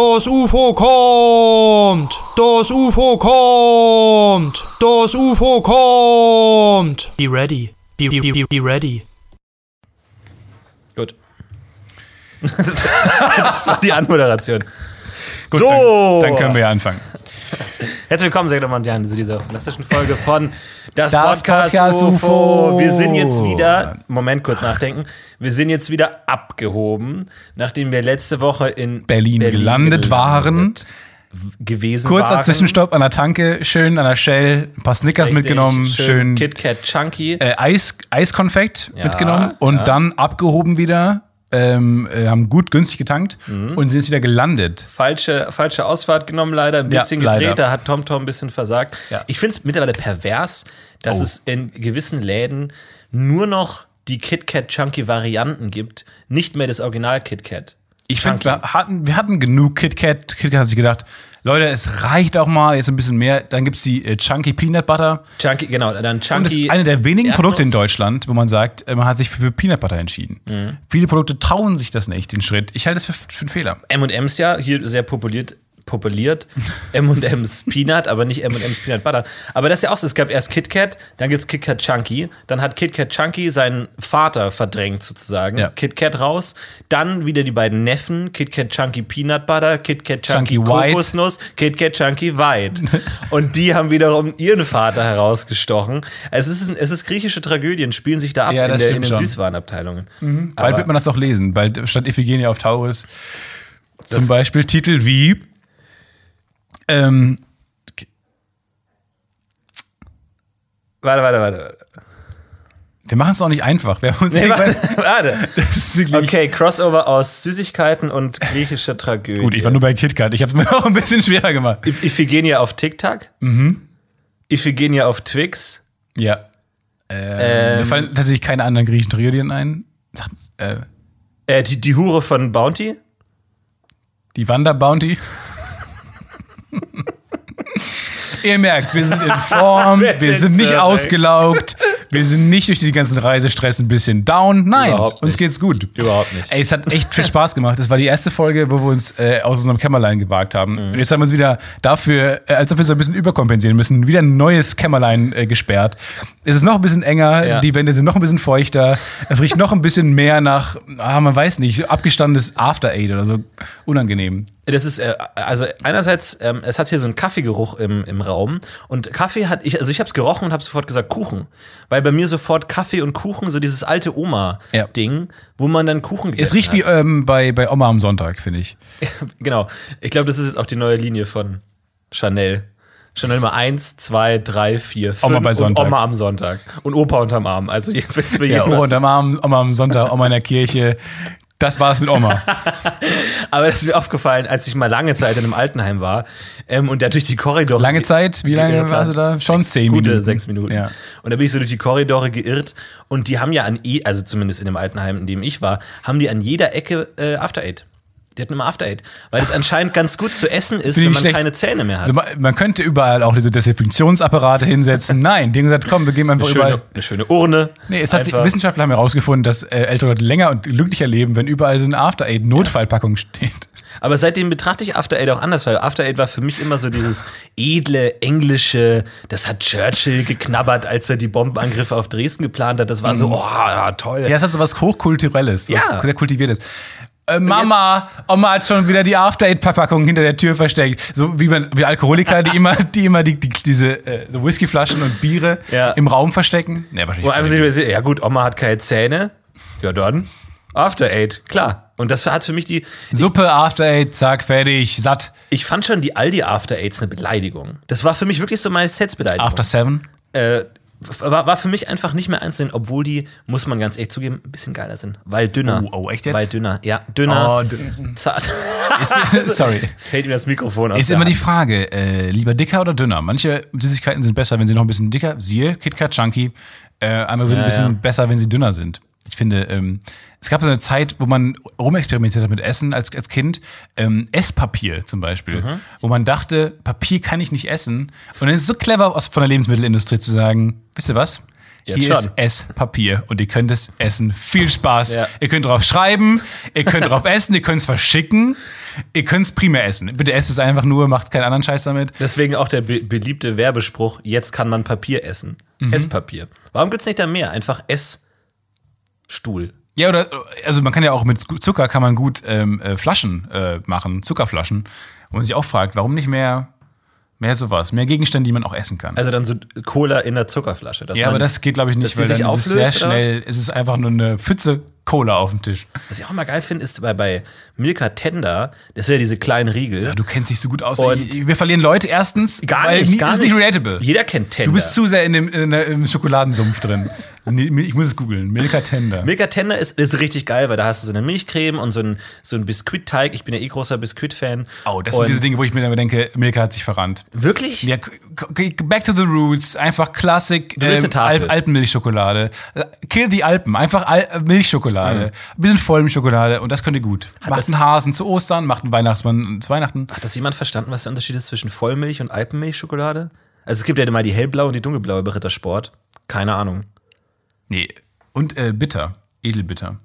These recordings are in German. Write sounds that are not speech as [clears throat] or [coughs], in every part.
Das UFO kommt! Das UFO kommt! Das UFO kommt! Be ready. Be, be, be, be ready. Gut. [laughs] das war die Anmoderation. Gut, so, Dann, dann können wir ja anfangen. Herzlich willkommen, sehr geehrte Damen und Herren, zu dieser fantastischen Folge von Das, Das Podcast, Podcast UFO. UFO. Wir sind jetzt wieder, Moment, kurz nachdenken, wir sind jetzt wieder abgehoben, nachdem wir letzte Woche in Berlin, gelandet, waren. gewesen Kurzer waren. Zwischenstopp an der Tanke, schön an der Shell, ein paar Snickers Richtig, mitgenommen, schön, KitKat Chunky. äh, Eis, Eiskonfekt Ja, mitgenommen und ja. dann abgehoben wieder. Ähm, äh, haben gut günstig getankt Mhm. und sind jetzt wieder gelandet. falsche, falsche Ausfahrt genommen, leider. Ein Ja, bisschen leider. gedreht, da hat TomTom ein bisschen versagt. Ja. Ich finde es mittlerweile pervers, dass Oh. es in gewissen Läden nur noch die KitKat Chunky Varianten gibt, nicht mehr das Original KitKat. Ich finde, wir hatten, wir hatten genug KitKat. KitKat hat sich gedacht, Leute, es reicht auch mal, jetzt ein bisschen mehr. Dann gibt es die äh, Chunky Peanut Butter. Chunky, genau, dann Und das Chunky. ist eine der wenigen Erdnuss. Produkte in Deutschland, wo man sagt, äh, man hat sich für Peanut Butter entschieden. Mhm. Viele Produkte trauen sich das nicht, den Schritt. Ich halte es für, für einen Fehler. M&M's ja, hier sehr populiert, populiert. M&M's [laughs] Peanut, aber nicht M&M's Peanut Butter. Aber das ist ja auch so, es gab erst KitKat, dann gibt's KitKat Chunky, dann hat KitKat Chunky seinen Vater verdrängt sozusagen, Ja. KitKat raus, dann wieder die beiden Neffen, KitKat Chunky Peanut Butter, KitKat Chunky, Chunky White. Kokosnuss, KitKat Chunky White. [laughs] Und die haben wiederum ihren Vater herausgestochen. Es ist, es ist griechische Tragödien, spielen sich da ab Ja, in, der, in den schon. Süßwarenabteilungen. Bald Aber- wird man das auch lesen. Bald statt Iphigenie auf Taurus. Zum Beispiel Titel wie ähm, Warte, warte, warte. warte. Wir machen es auch nicht einfach. Wir haben uns Nee, [laughs] warte, warte. das ist wirklich Okay, Crossover aus Süßigkeiten und griechischer Tragödie. gut. Ich war nur bei KitKat. Ich habe es mir [laughs] auch ein bisschen schwerer gemacht. Iph- Iphigenia auf TikTok. Mhm. Iphigenia auf Twix. Ja. Ähm, mir fallen tatsächlich keine anderen griechischen Tragödien ein. Äh, Äh, die, die Hure von Bounty. die Wander Bounty. Ihr merkt, wir sind in Form, [laughs] Wir wir sind sind nicht ausgelaugt, wir sind nicht durch die ganzen Reisestress ein bisschen down. Nein, uns geht's gut. Überhaupt nicht. Ey, es hat echt viel Spaß gemacht. Das war die erste Folge, wo wir uns äh, aus unserem Kämmerlein gewagt haben. Mhm. Und jetzt haben wir uns wieder dafür, äh, als ob wir so ein bisschen überkompensieren müssen, wieder ein neues Kämmerlein äh, gesperrt. Es ist noch ein bisschen enger, Ja. die Wände sind noch ein bisschen feuchter, es riecht noch ein bisschen mehr nach, ah, man weiß nicht, abgestandenes After Eight oder so. Unangenehm. Das ist, äh, also einerseits, ähm, es hat hier so einen Kaffeegeruch im, im Raum. Und Kaffee hat, ich, also ich habe es gerochen und habe sofort gesagt Kuchen. Weil bei mir sofort Kaffee und Kuchen, so dieses alte Oma-Ding, wo man dann Kuchen Es gegessen riecht wie ähm, bei, bei Oma am Sonntag, finde ich. [laughs] Genau. Ich glaube, das ist jetzt auch die neue Linie von Chanel. Chanel Nummer 1, 2, 3, 4, 5 Oma bei Sonntag. Oma am Sonntag. Und Opa unterm Arm. Also jedenfalls für Ja, jeden Oma was. unterm Arm, Oma am Sonntag, Oma in der Kirche. Das war's mit Oma. [laughs] Aber das ist mir aufgefallen, als ich mal lange Zeit in einem Altenheim war ähm, und da durch die Korridore. Lange Zeit? Wie lange warst du da? Schon Sechs- zehn gute Minuten. sechs Minuten. Ja. Und da bin ich so durch die Korridore geirrt und die haben ja an, eh- also zumindest in dem Altenheim, in dem ich war, haben die an jeder Ecke äh, After Eight. Die hatten immer After Eight. Weil es anscheinend ganz gut zu essen ist, wenn man schlecht. keine Zähne mehr hat. Also man, man könnte überall auch diese Desinfektionsapparate hinsetzen. [laughs] Nein, die haben gesagt, komm, wir gehen einfach eine, überall. schöne, eine schöne Urne. Nee, es hat sich. Wissenschaftler haben herausgefunden, dass äh, ältere Leute länger und glücklicher leben, wenn überall so eine After Eight Notfallpackung steht. Aber seitdem betrachte ich After Eight auch anders, weil After Eight war für mich immer so dieses edle, englische, das hat Churchill geknabbert, als er die Bombenangriffe auf Dresden geplant hat. Das war so, oh, ja, toll. Mhm. Ja, es hat so was hochkulturelles, was Ja. sehr kultiviertes. Äh, Mama, Oma hat schon wieder die After Eight Verpackung hinter der Tür versteckt. So wie man, wie Alkoholiker, die immer, die immer die, die, diese äh, so Whiskyflaschen und Biere Ja. im Raum verstecken. Nee, sich überlegt, ja gut, Oma hat keine Zähne. Ja dann, After Eight, klar. Und das hat für mich die, Suppe, After Eight, zack, fertig, satt. ich fand schon die Aldi After Eights eine Beleidigung. Das war für mich wirklich so meine Setsbeleidigung. After Seven. äh, war, war für mich einfach nicht mehr einzeln, obwohl die, muss man ganz ehrlich zugeben, ein bisschen geiler sind. Weil dünner. Oh, oh, echt jetzt? Weil dünner, ja, dünner, Oh, dünn- zart. [laughs] Ist, [laughs] sorry. Fällt mir das Mikrofon aus Ist immer die Hand. Frage, äh, lieber dicker oder dünner? Manche Süßigkeiten sind besser, wenn sie noch ein bisschen dicker, siehe KitKat Chunky. Äh, andere sind Ja, ein bisschen ja. besser, wenn sie dünner sind. Ich finde, ähm, es gab so eine Zeit, wo man rumexperimentiert hat mit Essen als, als Kind. Ähm, Esspapier zum Beispiel, Mhm. wo man dachte, Papier kann ich nicht essen. Und dann ist es so clever aus, von der Lebensmittelindustrie zu sagen, wisst ihr was? Jetzt Hier schon. ist Esspapier und ihr könnt es essen. Viel Spaß. Ja. Ihr könnt drauf schreiben, ihr könnt drauf [laughs] essen, ihr könnt es verschicken, ihr könnt es primär essen. Bitte esst es einfach nur, macht keinen anderen Scheiß damit. Deswegen auch der be beliebte Werbespruch, jetzt kann man Papier essen. Mhm. Esspapier. Warum gibt's nicht da mehr? Einfach Essstuhl. Ja, oder also man kann ja auch mit Zucker kann man gut ähm, äh, Flaschen äh, machen, Zuckerflaschen. Wo man sich auch fragt, warum nicht mehr, mehr sowas, mehr Gegenstände, die man auch essen kann. Also dann so Cola in der Zuckerflasche. ja, aber das geht, glaube ich, nicht, weil dann ist es sehr schnell, es ist einfach nur eine Pfütze Cola auf dem Tisch. Was ich auch mal geil finde, ist bei, bei Milka Tender, das sind ja diese kleinen Riegel. Ja, du kennst dich so gut aus. Und- wir verlieren Leute erstens, Gar nicht, gar ist nicht relatable. Jeder kennt Tender. Du bist zu sehr in dem, in der, im Schokoladensumpf drin. [laughs] Ich muss es googeln. Milka Tender. Milka Tender ist, ist richtig geil, weil da hast du so eine Milchcreme und so ein, so ein Biskuitteig. Ich bin ja eh großer Biskuit-Fan. Oh, das Und- sind diese Dinge, wo ich mir dann denke, Milka hat sich verrannt. Wirklich? Ja, back to the roots, einfach Classic. Al Alpenmilchschokolade. Kill the Alpen, einfach Al äh, Milchschokolade. Ein bisschen Vollmilchschokolade und das könnt ihr gut. macht das- einen Hasen zu Ostern, macht einen Weihnachtsmann zu Weihnachten. Hat das jemand verstanden, was der Unterschied ist zwischen Vollmilch und Alpenmilchschokolade? Also es gibt ja mal die hellblaue und die dunkelblaue bei Rittersport. Keine Ahnung. Nee. Und äh, bitter, edelbitter.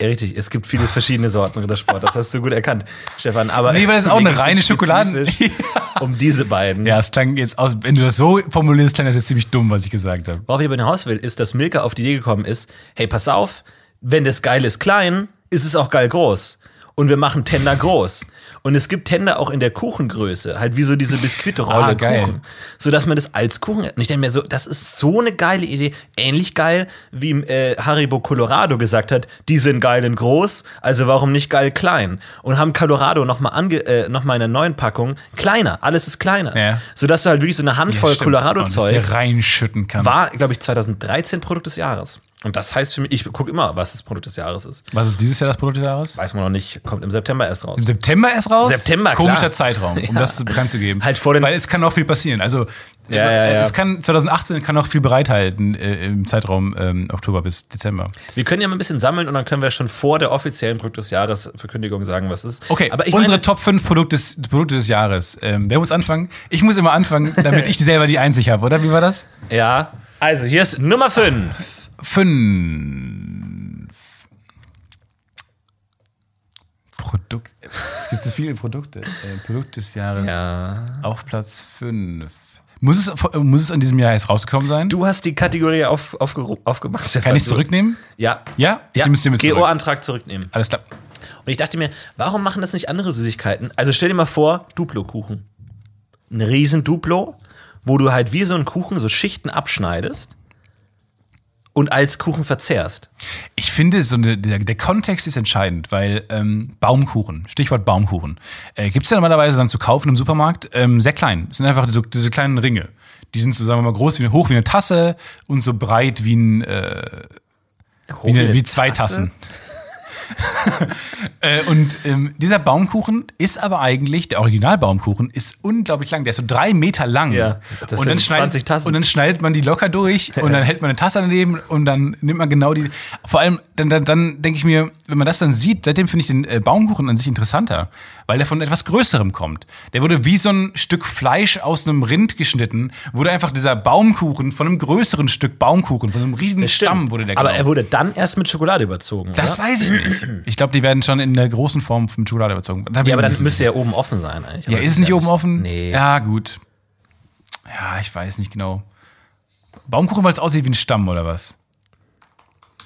Ja, richtig, es gibt viele verschiedene Sorten Rittersport. Das hast du gut erkannt, Stefan. Aber Nee, weil das ist auch eine reine spezifisch [laughs] um diese beiden. Ja, es klang jetzt aus, wenn du das so formulierst, klang das jetzt ziemlich dumm, was ich gesagt habe. Worauf ich aber hinaus will, ist, dass Milka auf die Idee gekommen ist, hey, pass auf, wenn das geil ist klein, ist es auch geil groß. Und wir machen Tender groß. Und es gibt Tender auch in der Kuchengröße, halt wie so diese Biskuitrolle Ah, geil. Kuchen. So dass man das als Kuchen. Und ich denke mir so, das ist so eine geile Idee. Ähnlich geil, wie äh, Haribo Colorado gesagt hat, die sind geil in groß, also warum nicht geil klein? Und haben Colorado nochmal ange äh, noch mal in einer neuen Packung kleiner. Alles ist kleiner. Ja. Sodass du halt wirklich so eine Handvoll das Colorado-Zeug dir reinschütten kannst. war, glaube ich, 2013 Produkt des Jahres. Und das heißt für mich, ich gucke immer, was das Produkt des Jahres ist. Was ist dieses Jahr das Produkt des Jahres? Weiß man noch nicht, kommt im September erst raus. Im September erst raus? September, klar. Komischer Zeitraum, um [laughs] Ja. das bekannt zu geben. Halt vor den- Weil es kann noch viel passieren. Also, Ja, ja, es kann 2018 kann noch viel bereithalten äh, im Zeitraum ähm, Oktober bis Dezember. Wir können ja mal ein bisschen sammeln und dann können wir schon vor der offiziellen Produkt des Jahres Verkündigung sagen, was es ist. Okay, aber ich unsere meine, Top 5 Produkte des, Produkte des Jahres. Ähm, wer muss anfangen? Ich muss immer anfangen, damit [laughs] ich selber die Einsicht habe, oder? Wie war das? ja, also hier ist Nummer 5. Fünf. Produkt. Es gibt so viele Produkte. Äh, Produkt des Jahres Ja. auf Platz 5. Muss es, muss es in diesem Jahr erst rausgekommen sein? Du hast die Kategorie auf, aufgeru- aufgemacht. Stefan. Kann ich Du- zurücknehmen? Ja. Ja? Ich ja. nehme es dir mit zurück. GO-Antrag zurücknehmen. Alles klar. Und ich dachte mir, warum machen das nicht andere Süßigkeiten? Also stell dir mal vor, Duplo-Kuchen. Ein riesen Duplo, wo du halt wie so einen Kuchen so Schichten abschneidest und als Kuchen verzehrst. Ich finde, so eine, der, der Kontext ist entscheidend, weil ähm, Baumkuchen, Stichwort Baumkuchen, äh, gibt es ja normalerweise dann zu kaufen im Supermarkt, ähm, sehr klein. Es sind einfach diese, diese kleinen Ringe. Die sind so, sagen wir mal, groß wie eine, hoch wie eine Tasse und so breit wie, ein, äh, wie, eine, wie zwei Tassen. [laughs] äh, und ähm, dieser Baumkuchen ist aber eigentlich, der Originalbaumkuchen ist unglaublich lang. Der ist so drei Meter lang. Ja, das und, dann 20 schneidet, Tassen. und dann schneidet man die locker durch [laughs] und dann hält man eine Tasse daneben und dann nimmt man genau die. Vor allem, dann, dann, dann denke ich mir, wenn man das dann sieht, seitdem finde ich den äh, Baumkuchen an sich interessanter, weil der von etwas Größerem kommt. Der wurde wie so ein Stück Fleisch aus einem Rind geschnitten, wurde einfach dieser Baumkuchen von einem größeren Stück Baumkuchen, von einem riesigen Stamm wurde der Aber genommen. er wurde dann erst mit Schokolade überzogen. Das oder? weiß ich nicht. Ich glaube, die werden schon in der großen Form von Schokolade überzogen. Da Ja, aber dann müsste ja oben offen sein eigentlich. Ja, Aber ist es nicht oben offen? Nee. Ja, gut. Ja, ich weiß nicht genau. Baumkuchen, weil es aussieht wie ein Stamm oder was?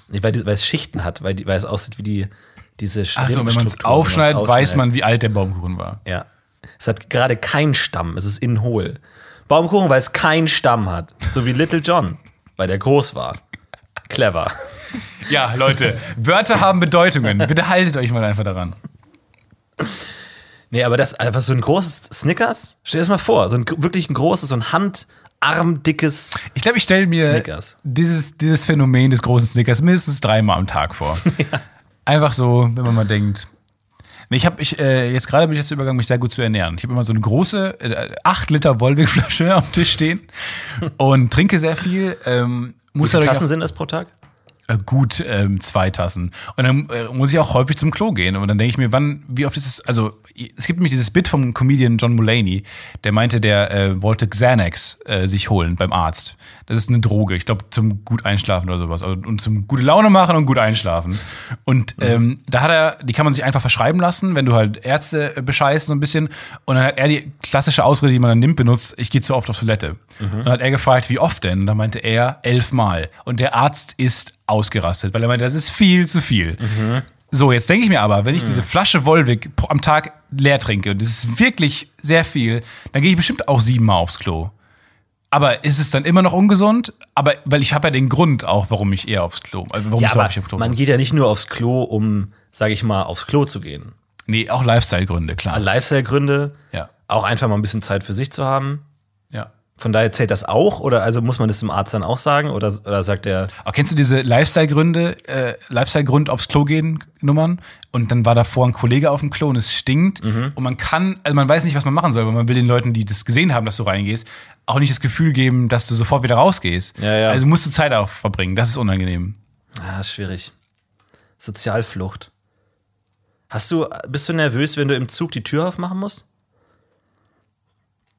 Nee, weil, weil es Schichten hat, weil, weil es aussieht wie die, diese Ach so, wenn man es aufschneidet, weiß man, wie alt der Baumkuchen war. Ja. Es hat gerade keinen Stamm, es ist innen hohl. Baumkuchen, weil es keinen Stamm hat. So wie Little John, weil der groß war. Clever. Ja, Leute, Wörter haben Bedeutungen. [laughs] Bitte haltet euch mal einfach daran. Nee, aber das einfach so ein großes Snickers. Stell dir das mal vor, so ein wirklich ein großes, so ein handarmdickes. Ich glaube, ich stelle mir Snickers. dieses, dieses Phänomen des großen Snickers mindestens dreimal am Tag vor. [laughs] Einfach so, wenn man mal denkt. Nee, ich habe ich, äh, jetzt gerade bin ich dazu übergegangen, mich sehr gut zu ernähren. Ich habe immer so eine große äh, 8 Liter Wolwig-Flasche [laughs] am Tisch stehen und trinke sehr viel. Ähm, Wie muss viele dadurch Tassen sind das pro Tag? Äh, gut ähm, zwei Tassen. Und dann äh, muss ich auch häufig zum Klo gehen. Und dann denke ich mir, wann, wie oft ist es, also es gibt nämlich dieses Bit vom Comedian John Mulaney, der meinte, der äh, wollte Xanax äh, sich holen beim Arzt. Das ist eine Droge, ich glaube, zum gut einschlafen oder sowas. Also, Und zum gute Laune machen und gut einschlafen. Und ähm, da hat er, die kann man sich einfach verschreiben lassen, wenn du halt Ärzte äh, bescheißt so ein bisschen. Und dann hat er die klassische Ausrede, die man dann nimmt, benutzt, ich gehe zu oft auf Toilette. Und dann hat er gefragt, wie oft denn? Und dann meinte er, elfmal. Und der Arzt ist ausgerastet, weil er meinte, das ist viel zu viel. So, jetzt denke ich mir aber, wenn ich diese Flasche pro- am Tag leer trinke, und das ist wirklich sehr viel, dann gehe ich bestimmt auch siebenmal aufs Klo. Aber ist es dann immer noch ungesund? Aber weil ich habe ja den Grund auch, warum ich eher aufs Klo, also warum Ja, ich so aber häufig aufs Klo man muss. geht ja nicht nur aufs Klo, um, sage ich mal, aufs Klo zu gehen. Nee, auch Lifestyle-Gründe, klar. Lifestyle-Gründe, Ja. auch einfach mal ein bisschen Zeit für sich zu haben. Von daher zählt das auch oder also muss man das dem Arzt dann auch sagen oder, oder sagt er, Aber kennst du diese Lifestyle-Gründe, äh, Lifestyle-Grund aufs Klo gehen Nummern? Und dann war davor ein Kollege auf dem Klo und es stinkt. Mhm. Und man kann, also man weiß nicht, was man machen soll, weil man will den Leuten, die das gesehen haben, dass du reingehst, auch nicht das Gefühl geben, dass du sofort wieder rausgehst. Ja, ja. Also musst du Zeit auf verbringen. Das ist unangenehm. ah, ist schwierig. Sozialflucht. Hast du, bist du nervös, wenn du im Zug die Tür aufmachen musst?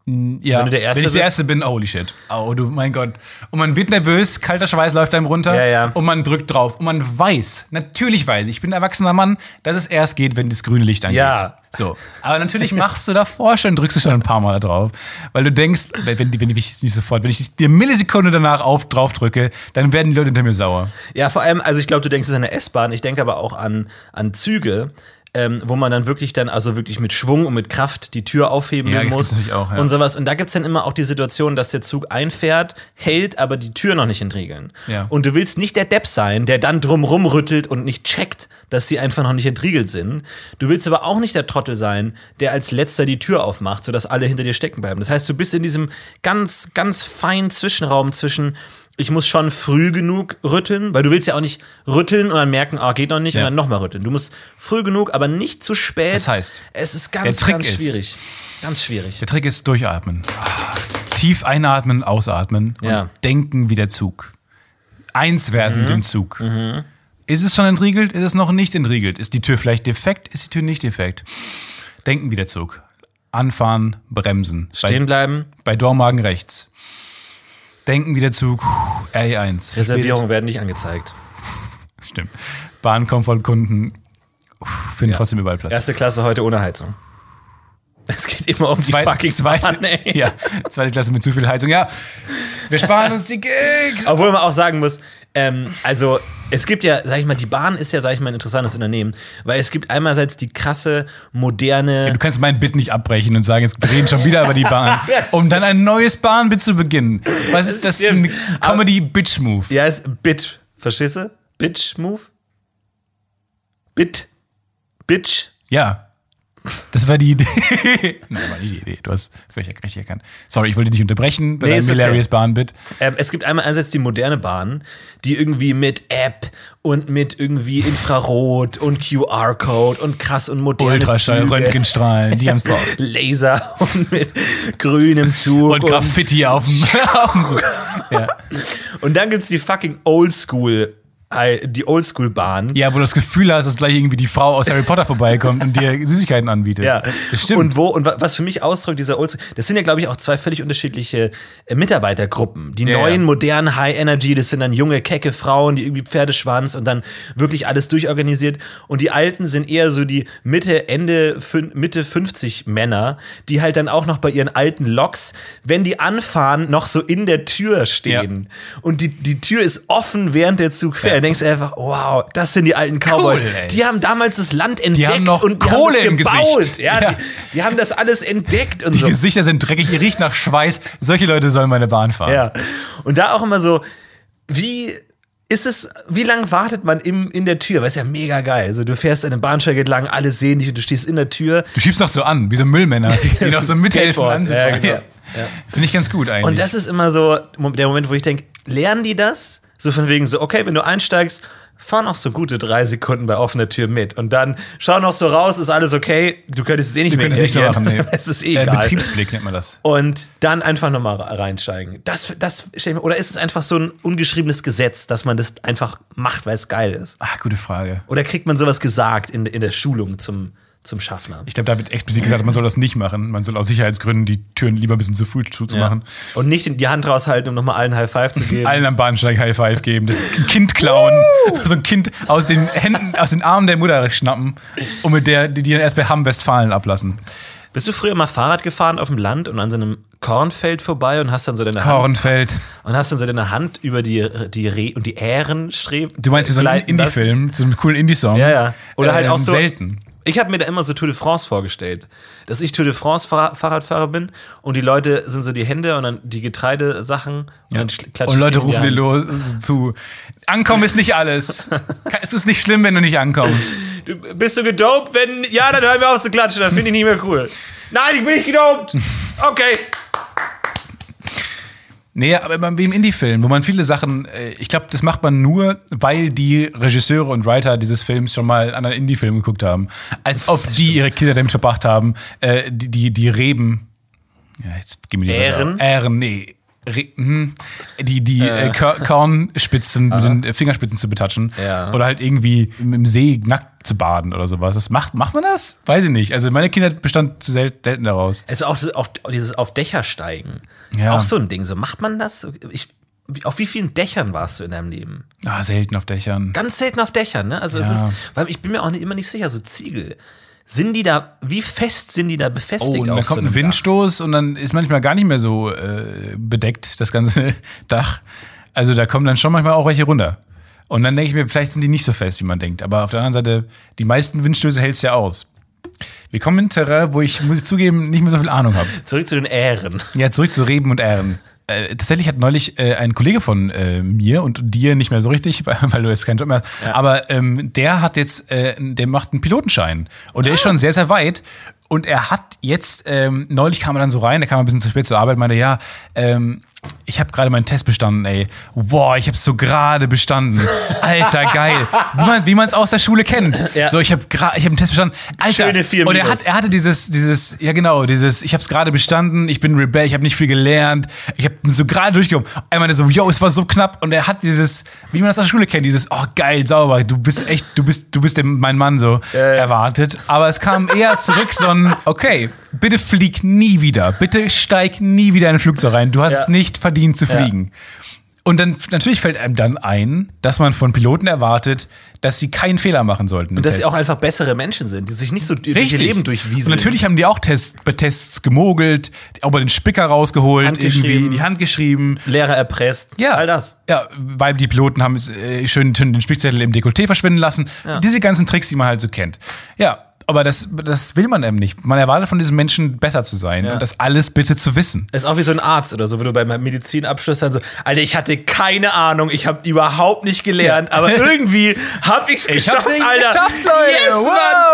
Ja, Wenn du der Erste wenn ich der bist? Erste bin, holy shit. Oh, du, mein Gott. Und man wird nervös, kalter Schweiß läuft einem runter. Ja, ja. Und man drückt drauf. Und man weiß, natürlich weiß, ich bin ein erwachsener Mann, dass es erst geht, wenn das grüne Licht angeht. Ja. So. Aber natürlich machst du davor schon, drückst du schon ein paar Mal da drauf. Weil du denkst, wenn, wenn ich nicht sofort, wenn ich die Millisekunde danach auf, drauf drücke, dann werden die Leute hinter mir sauer. Ja, vor allem, also ich glaube, du denkst es an eine S-Bahn, ich denke aber auch an, an Züge, ähm, wo man dann wirklich dann, also wirklich mit Schwung und mit Kraft die Tür aufheben Ja, muss auch, ja. und sowas. Und da gibt's dann immer auch die Situation, dass der Zug einfährt, hält, aber die Tür noch nicht entriegeln. Ja. Und du willst nicht der Depp sein, der dann drumrum rüttelt und nicht checkt, dass sie einfach noch nicht entriegelt sind. Du willst aber auch nicht der Trottel sein, der als letzter die Tür aufmacht, sodass alle hinter dir stecken bleiben. Das heißt, du bist in diesem ganz, ganz feinen Zwischenraum zwischen ich muss schon früh genug rütteln, weil du willst ja auch nicht rütteln und dann merken, ah, geht noch nicht Ja. und dann nochmal rütteln. Du musst früh genug, aber nicht zu spät. Das heißt, es ist ganz, ganz ist- schwierig. Ganz schwierig. Der Trick ist durchatmen. Tief einatmen, ausatmen und Ja. denken wie der Zug. Eins werden mit dem Zug. Ist es schon entriegelt? Ist es noch nicht entriegelt? Ist die Tür vielleicht defekt? Ist die Tür nicht defekt? Denken wie der Zug. Anfahren, bremsen. Stehen bleiben, Bei, bei Dormagen rechts. Denken wie der Zug. R1. Reservierungen werden nicht angezeigt. [laughs] Stimmt. Bahnkomfortkunden finden Ja. trotzdem überall Platz. Erste Klasse heute ohne Heizung. Es geht immer um die Zweit- fucking [laughs] zweite, Bahn, ey. ja, zweite Klasse mit zu viel Heizung. Ja, wir sparen uns die Gigs. Obwohl man auch sagen muss, ähm, also es gibt ja, sag ich mal, die Bahn ist ja, sag ich mal, ein interessantes Unternehmen, weil es gibt einerseits die krasse, moderne. Du kannst mein Bit nicht abbrechen und sagen, jetzt reden schon wieder über die Bahn, [laughs] Ja, um dann ein neues Bahnbit zu beginnen. Was ist das? Ein Comedy-Bitch-Move. Ja, ist Bit. Verstehst du? Bitch Move? Bit. Bitch. Ja. Das war die Idee. [laughs] Nein, war nicht die Idee. Du hast völlig richtig erkannt. Sorry, ich wollte dich nicht unterbrechen bei Nee, deinem ist okay. Hilarious Bahnbit. Ähm, es gibt einmal einerseits die moderne Bahn, die irgendwie mit App und mit irgendwie Infrarot und QR-Code und krass und moderne Ultraschall, Züge, Röntgenstrahlen, die haben's [laughs] drauf. Laser und mit grünem Zug Und Graffiti auf dem, [laughs] Zug. Ja. Und dann gibt's die fucking Oldschool, äh, die Oldschool-Bahn. ja, wo du das Gefühl hast, dass gleich irgendwie die Frau aus Harry Potter vorbeikommt und dir Süßigkeiten anbietet. Ja, das stimmt. Und wo und wa- was für mich ausdrückt dieser Oldschool, das sind ja glaube ich auch zwei völlig unterschiedliche äh, Mitarbeitergruppen. Die Ja, neuen ja. modernen High Energy, das sind dann junge kecke Frauen, die irgendwie Pferdeschwanz und dann wirklich alles durchorganisiert und die alten sind eher so die Mitte Ende Mitte 50 Männer, die halt dann auch noch bei ihren alten Loks, wenn die anfahren, noch so in der Tür stehen. Und die die Tür ist offen, während der Zug fährt. Denkst du einfach, wow, das sind die alten Cowboys. ey. die haben damals das Land entdeckt haben noch und die Kohle haben im gebaut. Gesicht. Ja, Ja. Die, die haben das alles entdeckt und Die so. Gesichter sind dreckig, ihr riecht nach Schweiß. Solche Leute sollen meine Bahn fahren. Ja. Und da auch immer so, wie ist es, wie lange wartet man im, in der Tür? Weil es ja mega geil. Also du fährst eine Bahnsteige entlang, alle sehen dich und du stehst in der Tür. Du schiebst noch so an, wie so Müllmänner, [laughs] die noch so mithelfen anzufahren. Ja, genau. Ja. Finde ich ganz gut eigentlich. Und das ist immer so der Moment, wo ich denke, lernen die das? So von wegen so, okay, wenn du einsteigst, fahr noch so gute drei Sekunden bei offener Tür mit und dann schau noch so raus, ist alles okay. Du könntest es eh nicht Du mehr könntest nicht mehr machen, nee. [laughs] Es ist eh Äh, egal. Betriebsblick nennt man das. und dann einfach nochmal reinsteigen. Das, das, oder ist es einfach so ein ungeschriebenes Gesetz, dass man das einfach macht, weil es geil ist? Ah, gute Frage. Oder kriegt man sowas gesagt in, in der Schulung zum, zum Schaffner? Ich glaube, da wird explizit gesagt, man soll das nicht machen. Man soll aus Sicherheitsgründen die Türen lieber ein bisschen zu früh zuzumachen. Und nicht in die Hand raushalten, um nochmal allen High Five zu geben. [laughs] Allen am Bahnsteig High Five geben, das Kind klauen, so ein Kind aus den Händen, aus den Armen der Mutter schnappen und mit der, die dann erst bei Hamm Westfalen ablassen. Bist du früher mal Fahrrad gefahren auf dem Land und an so einem Kornfeld vorbei und hast dann so deine Hand Kornfeld. und hast dann so deine Hand über die die Re und die Ähren streben. Du meinst wie so ein Indie-Film, so einen coolen Indie-Song? Ja, ja. Oder halt auch so- Selten. Ich habe mir da immer so Tour de France vorgestellt, dass ich Tour de France Fahr Fahrradfahrer bin und die Leute sind so die Hände und dann die Getreidesachen und dann schl- klatsche Und Leute rufen dir los zu. Ankommen ist nicht alles. [laughs] es ist nicht schlimm, wenn du nicht ankommst. Du, bist du gedopt? Wenn ja, dann hören wir auf zu klatschen, dann finde ich nicht mehr cool. Nein, ich bin nicht gedopt. [laughs] Okay. Nee, aber wie im Indie-Film, wo man viele Sachen, äh, ich glaube, das macht man nur, weil die Regisseure und Writer dieses Films schon mal einen anderen Indie-Film geguckt haben. Als ob die ihre Kinder damit verbracht haben, äh, die, die, die Reben. Ja, jetzt gib mir die Ähren? Ähren, nee. Hm, die die äh. Kör- Kornspitzen [laughs] mit den äh, Fingerspitzen zu betatschen. Ja. Oder halt irgendwie im See nackt zu baden oder sowas. Das macht, macht man das? Weiß ich nicht. Also meine Kindheit bestand zu sel selten daraus. Also auch auf, dieses auf Dächer steigen. Ist Ja. auch so ein Ding. So macht man das? Ich, auf wie vielen Dächern warst du in deinem Leben? Ah, selten auf Dächern. Ganz selten auf Dächern, ne? Also es Ja. ist, weil ich bin mir auch nicht, immer nicht sicher, so Ziegel. Sind die da, wie fest sind die da befestigt? Oh, und auf da so kommt ein Windstoß und dann ist manchmal gar nicht mehr so äh, bedeckt, das ganze [laughs] Dach. Also da kommen dann schon manchmal auch welche runter. Und dann denke ich mir, vielleicht sind die nicht so fest, wie man denkt. Aber auf der anderen Seite, die meisten Windstöße hältst ja aus. Wir kommen in ein Terrain, wo ich, muss ich zugeben, nicht mehr so viel Ahnung habe. Dach? Zurück zu den Ähren. Ja, zurück zu Reben und Ähren. Äh, tatsächlich hat neulich äh, ein Kollege von äh, mir und dir nicht mehr so richtig, weil, [laughs] weil du jetzt keinen Job mehr hast, aber ähm, der hat jetzt, äh, der macht einen Pilotenschein. Und der ist schon sehr, sehr weit. Und er hat jetzt, ähm, neulich kam er dann so rein, der kam ein bisschen zu spät zur Arbeit, meinte, ja, ähm, ich habe gerade meinen Test bestanden, ey. Boah, ich habe so gerade bestanden. Alter, geil. Wie man es aus der Schule kennt. [laughs] Ja. So, ich habe gerade ich habe einen Test bestanden. Alter. Schöne vier Und er hat er hatte dieses dieses ja genau, dieses ich habe es gerade bestanden, ich bin Rebell, ich habe nicht viel gelernt. Ich habe so gerade durchgekommen. Meinte so, yo, es war so knapp und er hat dieses wie man das aus der Schule kennt, dieses oh geil, sauber, du bist echt, du bist du bist mein Mann so erwartet, aber es kam eher zurück so ein okay, bitte flieg nie wieder. Bitte steig nie wieder in ein Flugzeug rein. Du hast Ja. es nicht verdient zu fliegen. Und dann natürlich fällt einem dann ein, dass man von Piloten erwartet, dass sie keinen Fehler machen sollten. Und dass sie auch einfach bessere Menschen sind, die sich nicht so durch ihr. Leben durchwiesen. Und natürlich haben die auch Tests, bei Tests gemogelt, auch mal den Spicker rausgeholt, irgendwie die Hand geschrieben. Lehrer erpresst. Ja. All das. Ja, weil die Piloten haben äh, schön, den Spickzettel im Dekolleté verschwinden lassen. Diese ganzen Tricks, die man halt so kennt. Ja, aber das, das will man eben nicht. Man erwartet von diesen Menschen besser zu sein Ja. und das alles bitte zu wissen. Ist auch wie so ein Arzt oder so, wenn du beim Medizinabschluss dann so, Alter, ich hatte keine Ahnung, ich habe überhaupt nicht gelernt, aber [laughs] irgendwie hab ich's geschafft, Alter. Yes, Mann,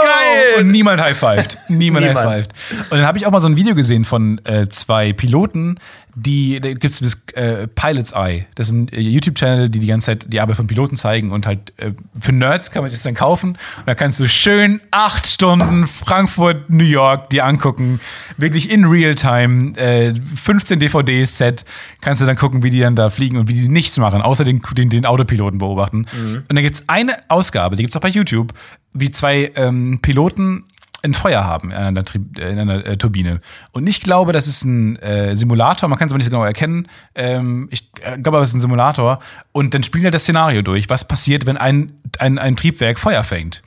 geil. Und niemand high-fived. Niemand, Niemand. high-fived. Und dann habe ich auch mal so ein Video gesehen von äh, zwei Piloten, die, da gibt's das äh, Pilot's Eye. Das ist ein äh, YouTube-Channel, die die ganze Zeit die Arbeit von Piloten zeigen und halt äh, für Nerds kann man sich das dann kaufen. Und da kannst du schön acht Stunden Frankfurt, New York dir angucken. Wirklich in Real-Time. Äh, 15 DVDs-Set. Kannst du dann gucken, wie die dann da fliegen und wie die nichts machen, außer den, den, den Autopiloten beobachten. Und dann gibt's eine Ausgabe, die gibt's auch bei YouTube, wie zwei ähm, Piloten ein Feuer haben in einer, in einer äh, Turbine. Und ich glaube, das ist ein äh, Simulator, man kann es aber nicht so genau erkennen. Ähm, ich äh, glaube, es ist ein Simulator. Und dann spielt er das Szenario durch, was passiert, wenn ein, ein, ein Triebwerk Feuer fängt.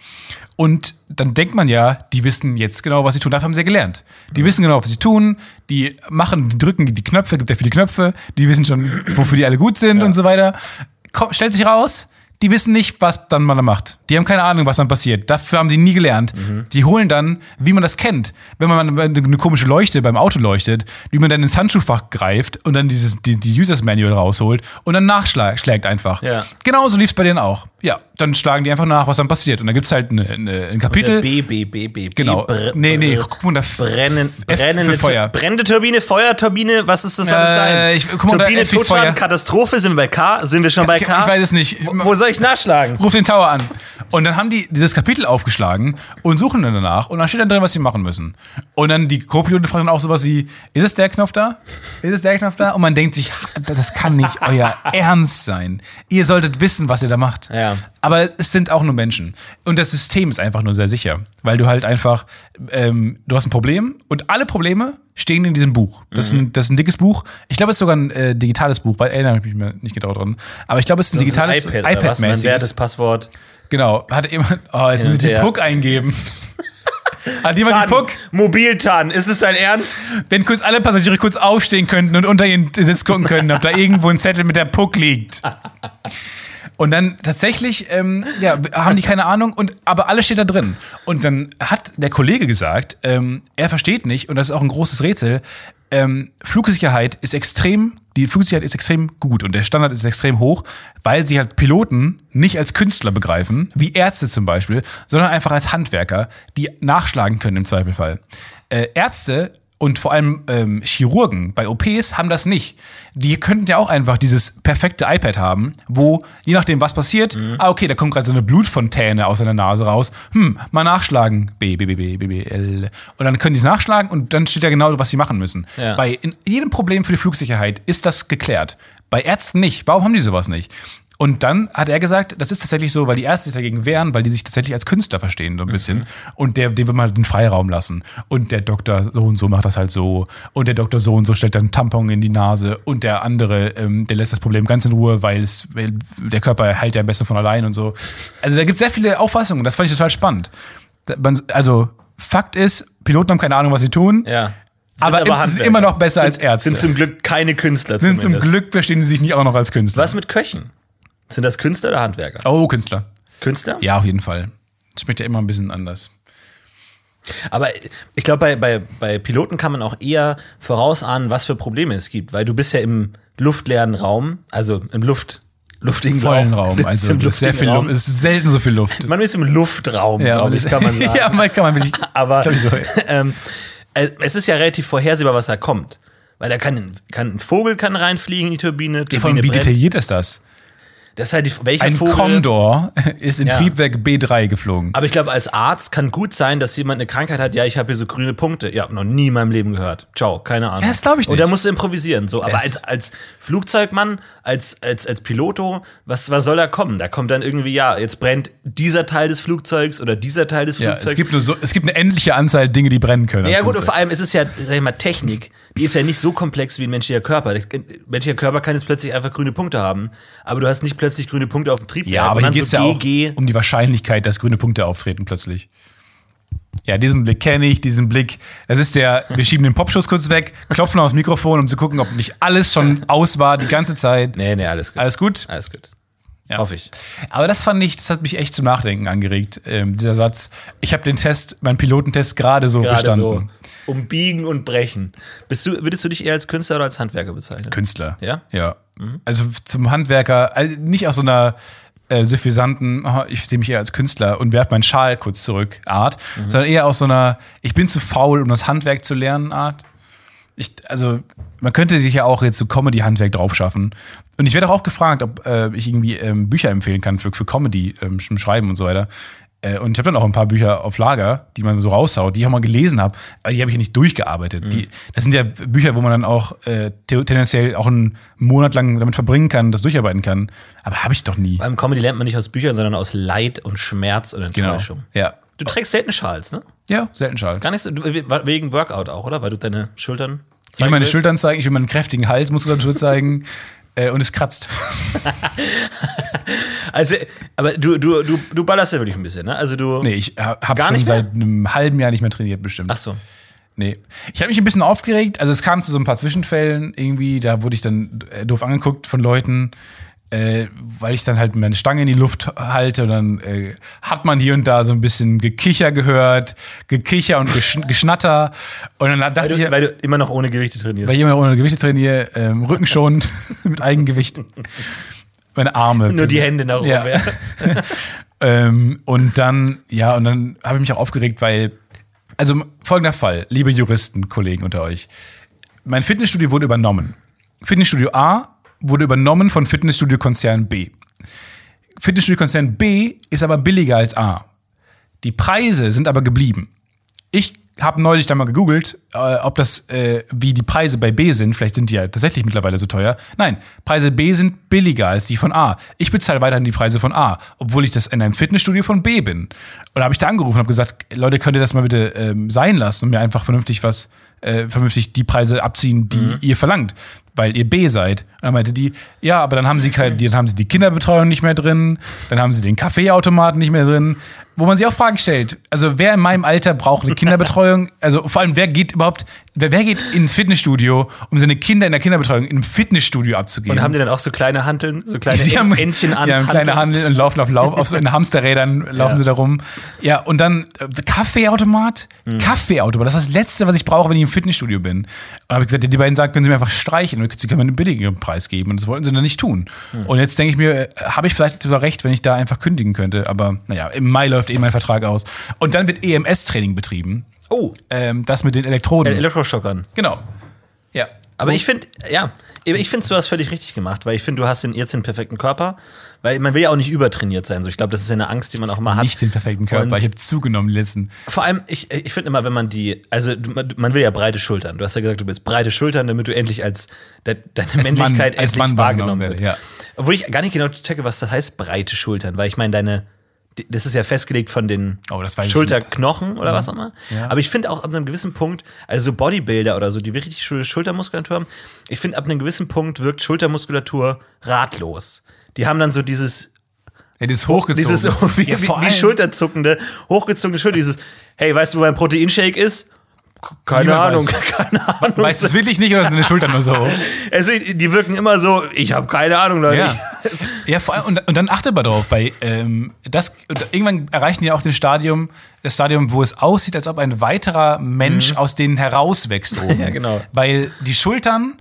Und dann denkt man ja, die wissen jetzt genau, was sie tun. Dafür haben sie ja gelernt. Die wissen genau, was sie tun. Die machen, die drücken die Knöpfe, gibt ja viele Knöpfe. Die wissen schon, wofür die alle gut sind und so weiter. Komm, stellt sich raus, die wissen nicht, was dann man da macht. Die haben keine Ahnung, was dann passiert. Dafür haben die nie gelernt. Die holen dann, wie man das kennt, wenn man eine komische Leuchte beim Auto leuchtet, wie man dann ins Handschuhfach greift und dann dieses, die, die Users Manual rausholt und dann nachschlägt einfach. Ja. Genauso lief es bei denen auch. Ja. Dann schlagen die einfach nach, was dann passiert. Und da gibt es halt eine, eine, ein Kapitel. B, B, B, B, B. Genau. Br nee, nee, guck mal, da Brennen, brennende, Feuer. brennende Turbine, Feuerturbine, was ist das soll das Äh, sein? ich- guck mal, Turbine. Totschaden, Katastrophe, sind wir bei K? Sind wir schon bei K? Ich weiß es nicht. Wo, wo soll ich nachschlagen? Ruf den Tower an. Und dann haben die dieses Kapitel aufgeschlagen und suchen dann danach. Und dann steht dann drin, was sie machen müssen. Und dann die Co-Piloten fragen dann auch sowas wie: Ist es der Knopf da? Ist es der Knopf da? Und man denkt sich, das kann nicht [laughs] euer Ernst sein. Ihr solltet wissen, was ihr da macht. Ja. Aber es sind auch nur Menschen. Und das System ist einfach nur sehr sicher. Weil du halt einfach, ähm, du hast ein Problem und alle Probleme stehen in diesem Buch. Das, ist, ein, das ist ein dickes Buch. Ich glaube, es ist sogar ein äh, digitales Buch, weil erinnere mich mir nicht genau dran. Aber ich glaube, es ist ein digitales iPad, iPad was? Mein iPad-mäßiges. wertes Passwort. Genau. Hat jemand. Oh, jetzt muss ich den. Puck eingeben. [laughs] Hat jemand Tan, den Puck? Mobiltan, ist es dein Ernst? Wenn kurz alle Passagiere kurz aufstehen könnten und unter ihren Sitz gucken könnten, ob da irgendwo ein Zettel mit der Puck liegt. Und dann tatsächlich, ähm, ja, haben die keine Ahnung, und, aber alles steht da drin. Und dann hat der Kollege gesagt, ähm, er versteht nicht, und das ist auch ein großes Rätsel, ähm, Flugsicherheit ist extrem, die Flugsicherheit ist extrem gut und der Standard ist extrem hoch, weil sie halt Piloten nicht als Künstler begreifen, wie Ärzte zum Beispiel, sondern einfach als Handwerker, die nachschlagen können im Zweifelsfall. Äh, Ärzte und vor allem ähm, Chirurgen bei OPs haben das nicht. Die könnten ja auch einfach dieses perfekte iPad haben, wo, je nachdem, was passiert, ah, okay, da kommt gerade so eine Blutfontäne aus seiner Nase raus. Hm, mal nachschlagen. B, B, B, B, B, B, L. Und dann können die es nachschlagen und dann steht ja genau, was sie machen müssen. Ja. Bei jedem Problem für die Flugsicherheit ist das geklärt. Bei Ärzten nicht. Warum haben die sowas nicht? Und dann hat er gesagt, das ist tatsächlich so, weil die Ärzte sich dagegen wehren, weil die sich tatsächlich als Künstler verstehen, so ein bisschen. Und der, dem will man halt den Freiraum lassen. Und der Doktor so und so macht das halt so. Und der Doktor so und so stellt dann Tampon in die Nase. Und der andere, ähm, der lässt das Problem ganz in Ruhe, weil es, weil der Körper heilt ja am besten von allein und so. Also da gibt es sehr viele Auffassungen. Das fand ich total spannend. Man- Also Fakt ist, Piloten haben keine Ahnung, was sie tun. Ja. Sind Aber im- sind immer noch besser sind, als Ärzte. Sind zum Glück keine Künstler Sind zum zumindest. Glück verstehen sie sich nicht auch noch als Künstler. Was mit Köchen? Sind das Künstler oder Handwerker? Oh, Künstler. Künstler? Ja, auf jeden Fall. Das schmeckt ja immer ein bisschen anders. Aber ich glaube, bei, bei, bei Piloten kann man auch eher vorausahnen, was für Probleme es gibt, weil du bist ja im luftleeren Raum, also im Luft, luftigen Vollen Raum. Raum. [laughs] Also hast sehr viel Raum. Luft. Es ist selten so viel Luft. Man ist im Luftraum, glaube ich, kann man [laughs] sagen. ja, man kann man wirklich. [laughs] Aber so. ähm, äh, es ist ja relativ vorhersehbar, was da kommt. Weil da kann, kann ein Vogel kann reinfliegen in die Turbine. Ja, vor allem, Turbine wie detailliert ist das? Das ist halt die, welcher Ein Vogel. Condor [laughs] ist in Ja. Triebwerk B3 geflogen. Aber ich glaube, als Arzt kann gut sein, dass jemand eine Krankheit hat, ja, ich habe hier so grüne Punkte. Ja, noch nie in meinem Leben gehört. Ciao, keine Ahnung. Ja, das glaub ich Und da nicht. musst du improvisieren. So. Aber Es- als, als Flugzeugmann, als, als, als Piloto, was, was soll da kommen? Da kommt dann irgendwie, ja, jetzt brennt dieser Teil des Flugzeugs oder dieser Teil des Ja, Flugzeugs. es gibt nur so, es gibt eine endliche Anzahl Dinge, die brennen können. Ja gut, und vor allem ist es ja, sag ich mal, Technik, die ist ja nicht so komplex wie ein menschlicher Körper. Ein menschlicher Körper kann jetzt plötzlich einfach grüne Punkte haben, aber du hast nicht plötzlich grüne Punkte auf dem Triebwerk. Ja, aber hier dann geht es so ja auch GG. um die Wahrscheinlichkeit, dass grüne Punkte auftreten plötzlich. Ja, diesen Blick kenne ich, diesen Blick. Das ist der, wir schieben den Popschuss kurz weg, klopfen aufs Mikrofon, um zu gucken, ob nicht alles schon aus war die ganze Zeit. Nee, nee, alles gut. Alles gut? Alles gut. Ja. Hoffe ich. Aber das fand ich, das hat mich echt zum Nachdenken angeregt, ähm, dieser Satz. Ich habe den Test, meinen Pilotentest gerade so Gerade bestanden. so umbiegen und brechen. Bist du, würdest du dich eher als Künstler oder als Handwerker bezeichnen? Künstler. Ja? Ja. Also zum Handwerker, also nicht aus so einer äh, suffisanten, oh, ich sehe mich eher als Künstler und werfe meinen Schal kurz zurück Art, sondern eher aus so einer, ich bin zu faul, um das Handwerk zu lernen Art. Ich, also, man könnte sich ja auch jetzt so Comedy-Handwerk drauf schaffen. Und ich werde auch gefragt, ob äh, ich irgendwie ähm, Bücher empfehlen kann für, für Comedy, ähm, Schreiben und so weiter. Äh, und ich habe dann auch ein paar Bücher auf Lager, die man so raushaut, die ich auch mal gelesen habe, aber die habe ich ja nicht durchgearbeitet. Die, das sind ja Bücher, wo man dann auch äh, te- tendenziell auch einen Monat lang damit verbringen kann, das durcharbeiten kann. Aber habe ich doch nie. Beim Comedy lernt man nicht aus Büchern, sondern aus Leid und Schmerz und Enttäuschung. Ja. Du trägst selten Schals, ne? Ja, selten Schals. Gar nicht so, wegen Workout auch, oder? Weil du deine Schultern Ich will meine willst? Schultern zeigen, ich will meinen kräftigen Halsmuskulatur zeigen. [laughs] Äh, und es kratzt. [laughs] Also, aber du, du, du, du ballerst ja wirklich ein bisschen, ne? Also du. Nee, ich habe schon seit einem halben Jahr nicht mehr trainiert, bestimmt. Ach so. Nee. Ich habe mich ein bisschen aufgeregt. Also es kam zu so ein paar Zwischenfällen irgendwie, da wurde ich dann äh, doof angeguckt von Leuten, äh, weil ich dann halt meine Stange in die Luft halte und dann äh, hat man hier und da so ein bisschen Gekicher gehört, Gekicher und Gesch [laughs] Geschnatter. Und dann dachte Weil ich, du, weil du immer noch ohne Gewichte trainierst. weil ich immer noch ohne Gewichte trainiere, ähm, Rücken schon [laughs] mit Eigengewicht. meine Arme. Nur die Hände nach oben. Ja. Ja. [laughs] Ähm, und dann, ja, und dann habe ich mich auch aufgeregt, weil, also folgender Fall, liebe Juristen, Kollegen unter euch. Mein Fitnessstudio wurde übernommen. Fitnessstudio A wurde übernommen von Fitnessstudio-Konzern B. Fitnessstudio-Konzern B ist aber billiger als A. Die Preise sind aber geblieben. Ich habe neulich da mal gegoogelt, äh, ob das, äh, wie die Preise bei B sind. Vielleicht sind die ja tatsächlich mittlerweile so teuer. Nein, Preise B sind billiger als die von A. Ich bezahle weiterhin die Preise von A, obwohl ich das in einem Fitnessstudio von B bin. Und da habe ich da angerufen und habe gesagt, Leute, könnt ihr das mal bitte ähm, sein lassen und mir einfach vernünftig was, äh, vernünftig die Preise abziehen, die ihr verlangt, weil ihr B seid. Und dann meinte die, ja, aber dann haben sie keine, dann haben sie die Kinderbetreuung nicht mehr drin, dann haben sie den Kaffeeautomaten nicht mehr drin, wo man sich auch Fragen stellt. Also wer in meinem Alter braucht eine Kinderbetreuung? [laughs] Also vor allem, wer geht überhaupt, wer, wer geht ins Fitnessstudio, um seine Kinder in der Kinderbetreuung im Fitnessstudio abzugeben? Und haben die dann auch so kleine Hanteln, so kleine [laughs] die haben, Entchen an? Die haben kleine Handeln und laufen auf Lauf, auf so in Hamsterrädern laufen Ja. sie da rum. Ja, und dann äh, Kaffeeautomat? Hm. Kaffeeautomat, das ist das Letzte, was ich brauche, wenn ich im Fitnessstudio bin. Und habe ich gesagt, die beiden sagen, können sie mir einfach streichen sie können mir einen billigeren Preis geben. Und das wollten sie dann nicht tun. Hm. Und jetzt denke ich mir, habe ich vielleicht sogar recht, wenn ich da einfach kündigen könnte. Aber naja, im Mai läuft eh mein Vertrag aus. Und dann wird EMS-Training betrieben. Oh, Ähm, das mit den Elektroden. Elektroschockern. genau. Ja. Aber ich finde, ja, ich finde, du hast völlig richtig gemacht, weil ich finde, du hast den, jetzt den perfekten Körper, weil man will ja auch nicht übertrainiert sein. So, ich glaube, das ist ja eine Angst, die man auch mal hat. Nicht den perfekten Körper. Und- ich habe zugenommen letzten. Vor allem, ich, ich finde immer, wenn man die, also man will ja breite Schultern. Du hast ja gesagt, du willst breite Schultern, damit du endlich als de, deine Mann- Männlichkeit als endlich Mann wahrgenommen wahrgenommen wird. ja. Obwohl ich gar nicht genau checke, was das heißt, breite Schultern, weil ich meine, deine, das ist ja festgelegt von den Oh, Schulterknochen oder was auch immer. Ja. Aber ich finde auch ab einem gewissen Punkt, also so Bodybuilder oder so, die richtig schöne Schultermuskulatur haben, ich finde ab einem gewissen Punkt wirkt Schultermuskulatur ratlos. Die haben dann so dieses Ja, ist hochgezogen. dieses [laughs] wie, Ja, wie, wie schulterzuckende, hochgezogene Schulter, dieses, hey, weißt du, wo mein Proteinshake ist? Keine Niemand Ahnung, weiß. [laughs] keine Ahnung. Weißt du es wirklich nicht oder sind deine Schultern nur so hoch? Also, die wirken immer so, ich habe keine Ahnung, Leute. Ja. [laughs] Ja, vor allem, und, und dann achte mal drauf, bei ähm, das irgendwann erreichen die auch den Stadium, das Stadium, wo es aussieht, als ob ein weiterer Mensch aus denen herauswächst oben. Mhm. [laughs] Ja, genau. Weil die Schultern,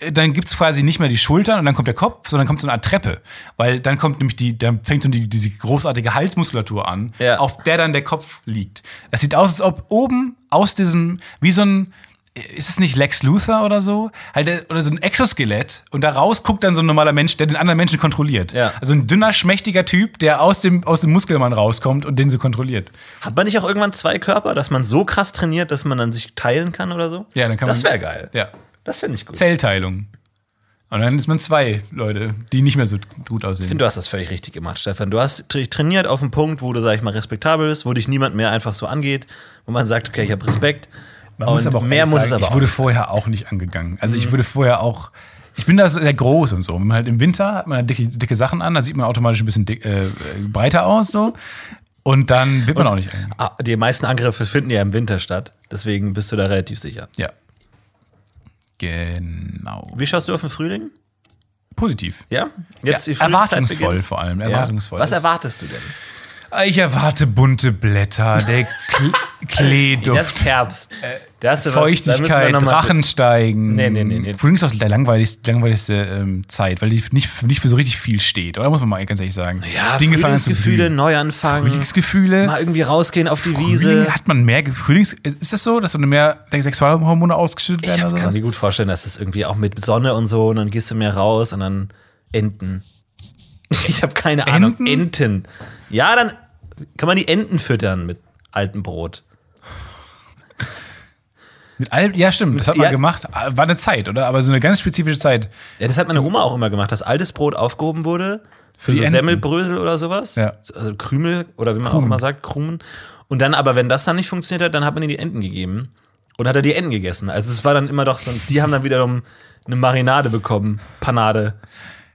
äh, dann gibt's quasi nicht mehr die Schultern und dann kommt der Kopf, sondern kommt so eine Art Treppe. Weil dann kommt nämlich die, dann fängt so die, diese großartige Halsmuskulatur an, Ja. auf der dann der Kopf liegt. Das sieht aus, als ob oben aus diesem, wie so ein, ist es nicht Lex Luthor oder so? Halt, der- oder so ein Exoskelett und da raus guckt dann so ein normaler Mensch, der den anderen Menschen kontrolliert. Ja. Also ein dünner, schmächtiger Typ, der aus dem, aus dem Muskelmann rauskommt und den so kontrolliert. Hat man nicht auch irgendwann zwei Körper, dass man so krass trainiert, dass man dann sich teilen kann oder so? Ja, dann kann das man- wäre geil. Ja. Das finde ich gut. Zellteilung. Und dann ist man zwei Leute, die nicht mehr so gut aussehen. Ich finde, du hast das völlig richtig gemacht, Stefan. Du hast tra- trainiert auf einen Punkt, wo du, sag ich mal, respektabel bist, wo dich niemand mehr einfach so angeht, wo man sagt, okay, ich habe Respekt. Man muss Und aber auch mehr muss sagen, es aber Ich auch. Mhm. wurde vorher auch nicht angegangen. Also ich wurde vorher auch. Ich bin da so sehr groß und so. Wenn man halt im Winter hat man halt dicke, dicke Sachen an, da sieht man automatisch ein bisschen dick, äh, breiter aus so. Und dann wird man auch nicht angegangen. Ah, Die meisten Angriffe finden ja im Winter statt. Deswegen bist du da relativ sicher. Ja. Genau. Wie schaust du auf den Frühling? Positiv. Ja? Jetzt ja, erwartungsvoll vor allem. Ja. Erwartungsvoll. Was Das- erwartest du denn? Ich erwarte bunte Blätter, der Kl [laughs] Das Kleeduft, ist Herbst. Das ist was- da müssen wir Feuchtigkeit, noch mal- Drachen steigen. Nee, nee, nee, nee. Frühling ist auch die langweiligste, langweiligste ähm, Zeit, weil die nicht, nicht für so richtig viel steht, oder? Muss man mal ganz ehrlich sagen. Ja, Dinge Frühlingsgefühle. Neuanfang. Frühlingsgefühle. Mal irgendwie rausgehen auf die Frühling, Wiese. hat man mehr Frühlings ist das so, dass du mehr Sexualhormone ausgeschüttet Ich werden oder kann sowas? mir gut vorstellen, dass das irgendwie auch mit Sonne und so und dann gehst du mehr raus und dann Enten. [laughs] Ich habe keine Ahnung. Enten? Enten. Ja, dann kann man die Enten füttern mit altem Brot. Mit all, ja, stimmt, das hat man Ja. gemacht. War eine Zeit, oder? Aber so eine ganz spezifische Zeit. Ja, das hat meine Oma auch immer gemacht, dass altes Brot aufgehoben wurde für Die so Enten. Semmelbrösel oder sowas. Ja. Also Krümel oder wie man auch Krumen. immer sagt, Krumen. Und dann aber, wenn das dann nicht funktioniert hat, dann hat man ihr die Enten gegeben und hat er die Enten gegessen. Also es war dann immer doch so, die haben dann wiederum eine Marinade bekommen, Panade.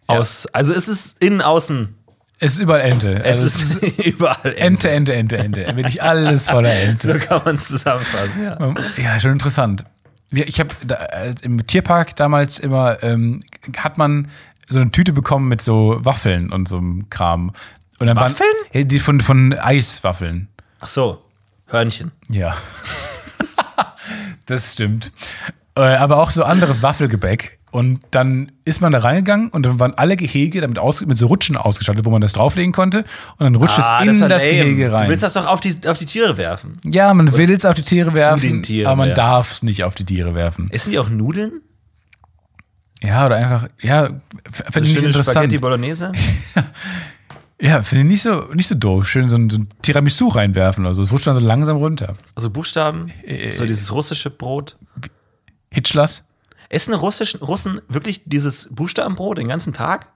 Aus, Also es ist innen, außen. Es ist überall Ente. Es Also ist [laughs] überall Ente. Ente, Ente, Ente, Ente. Wirklich alles voller Ente. So kann man es zusammenfassen, ja. Ja, schon interessant. Ich habe im Tierpark damals immer, ähm, hat man so eine Tüte bekommen mit so Waffeln und so einem Kram. Und dann Waffeln? Waren, die von, von Eiswaffeln. Ach so, Hörnchen. Ja. [laughs] das stimmt. Äh, aber auch so anderes Waffelgebäck. Und dann ist man da reingegangen und dann waren alle Gehege damit aus, mit so Rutschen ausgestattet, wo man das drauflegen konnte. Und dann rutscht Ah, es in das lame. Gehege rein. Du willst das doch auf die, auf die Tiere werfen. ja, man will es auf die Tiere werfen, den Tieren aber man darf es nicht auf die Tiere werfen. Essen die auch Nudeln? Ja, oder einfach, ja, finde ich nicht Schöne Spaghetti interessant. Bolognese? [laughs] Ja, finde ich nicht so, nicht so doof. Schön so ein, so ein Tiramisu reinwerfen oder so. Es rutscht dann so langsam runter. Also Buchstaben? Äh, so dieses russische Brot? Hitchlers? Essen Russischen, Russen wirklich dieses Buchstabenbrot den ganzen Tag?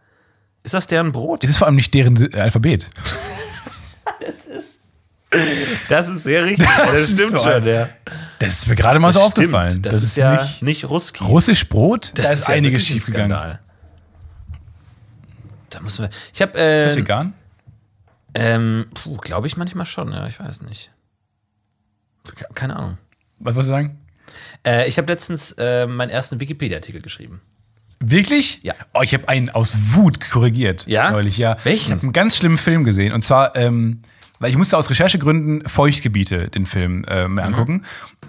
Ist das deren Brot? Es ist vor allem nicht deren Alphabet. Das ist sehr richtig. [laughs] Das, ist stimmt schon, ja. Das ist mir gerade mal so aufgefallen. Das, ist, ja nicht, Ruski. russisch Brot. da ist, ja einiges ein schiefgegangen. Skandal. Da müssen wir. Ich habe. Äh, Ist das vegan? Ähm, puh, glaube ich manchmal schon, ja, ich weiß nicht. Ke- Keine Ahnung. Was wolltest du sagen? Äh, ich habe letztens äh, meinen ersten Wikipedia-Artikel geschrieben. Wirklich? Ja. Oh, ich habe einen aus Wut korrigiert. Ja? Neulich, ja. Welchen? Ich habe einen ganz schlimmen Film gesehen. Und zwar, ähm, weil ich musste aus Recherchegründen Feuchtgebiete den Film äh, Mhm. mir angucken.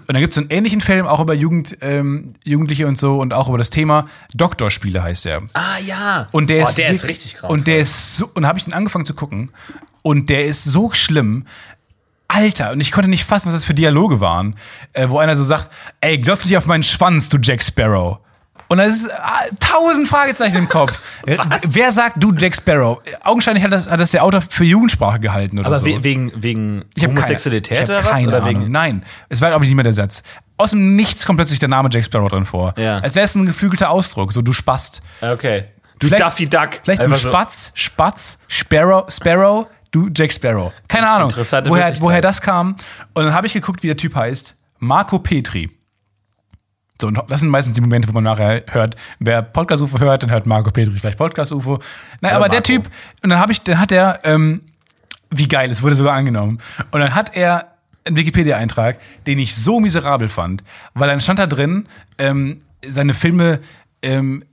Und dann gibt es so einen ähnlichen Film, auch über Jugend, ähm, Jugendliche und so und auch über das Thema Doktorspiele heißt er. Ah ja. Und der, oh, ist, der ist richtig grau. Und der ist so, und da habe ich den angefangen zu gucken. Und der ist so schlimm. Alter, und ich konnte nicht fassen, was das für Dialoge waren, äh, wo einer so sagt, ey, glotz dich auf meinen Schwanz, du Jack Sparrow. Und da ist äh, tausend Fragezeichen im Kopf. [laughs] Äh, Wer sagt du Jack Sparrow? Augenscheinlich hat das, hat das der Autor für Jugendsprache gehalten oder Aber so. we wegen, wegen Ich Homosexualität keine, ich oder was? Keine oder Ahnung. wegen. Nein, es war, glaube ich, nicht mehr der Satz. Aus dem Nichts kommt plötzlich der Name Jack Sparrow drin vor. Ja. Als wäre es ein geflügelter Ausdruck, so du Spast. Okay. Du Vielleicht- Duffy Duck. Vielleicht du Einfach so. Spatz, Spatz, Sparrow, Sparrow, du Jack Sparrow. Keine Ahnung, Interessante woher, woher das kam. Und dann habe ich geguckt, wie der Typ heißt. Marco Petri. So, und das sind meistens die Momente, wo man nachher hört, wer Podcast-UFO hört, dann hört Marco Petri vielleicht Podcast-UFO. Nein, aber der Marco. Typ, und dann habe ich, dann hat er, ähm, wie geil, es wurde sogar angenommen. Und dann hat er einen Wikipedia-Eintrag, den ich so miserabel fand, weil dann stand da drin, ähm, seine Filme ähm,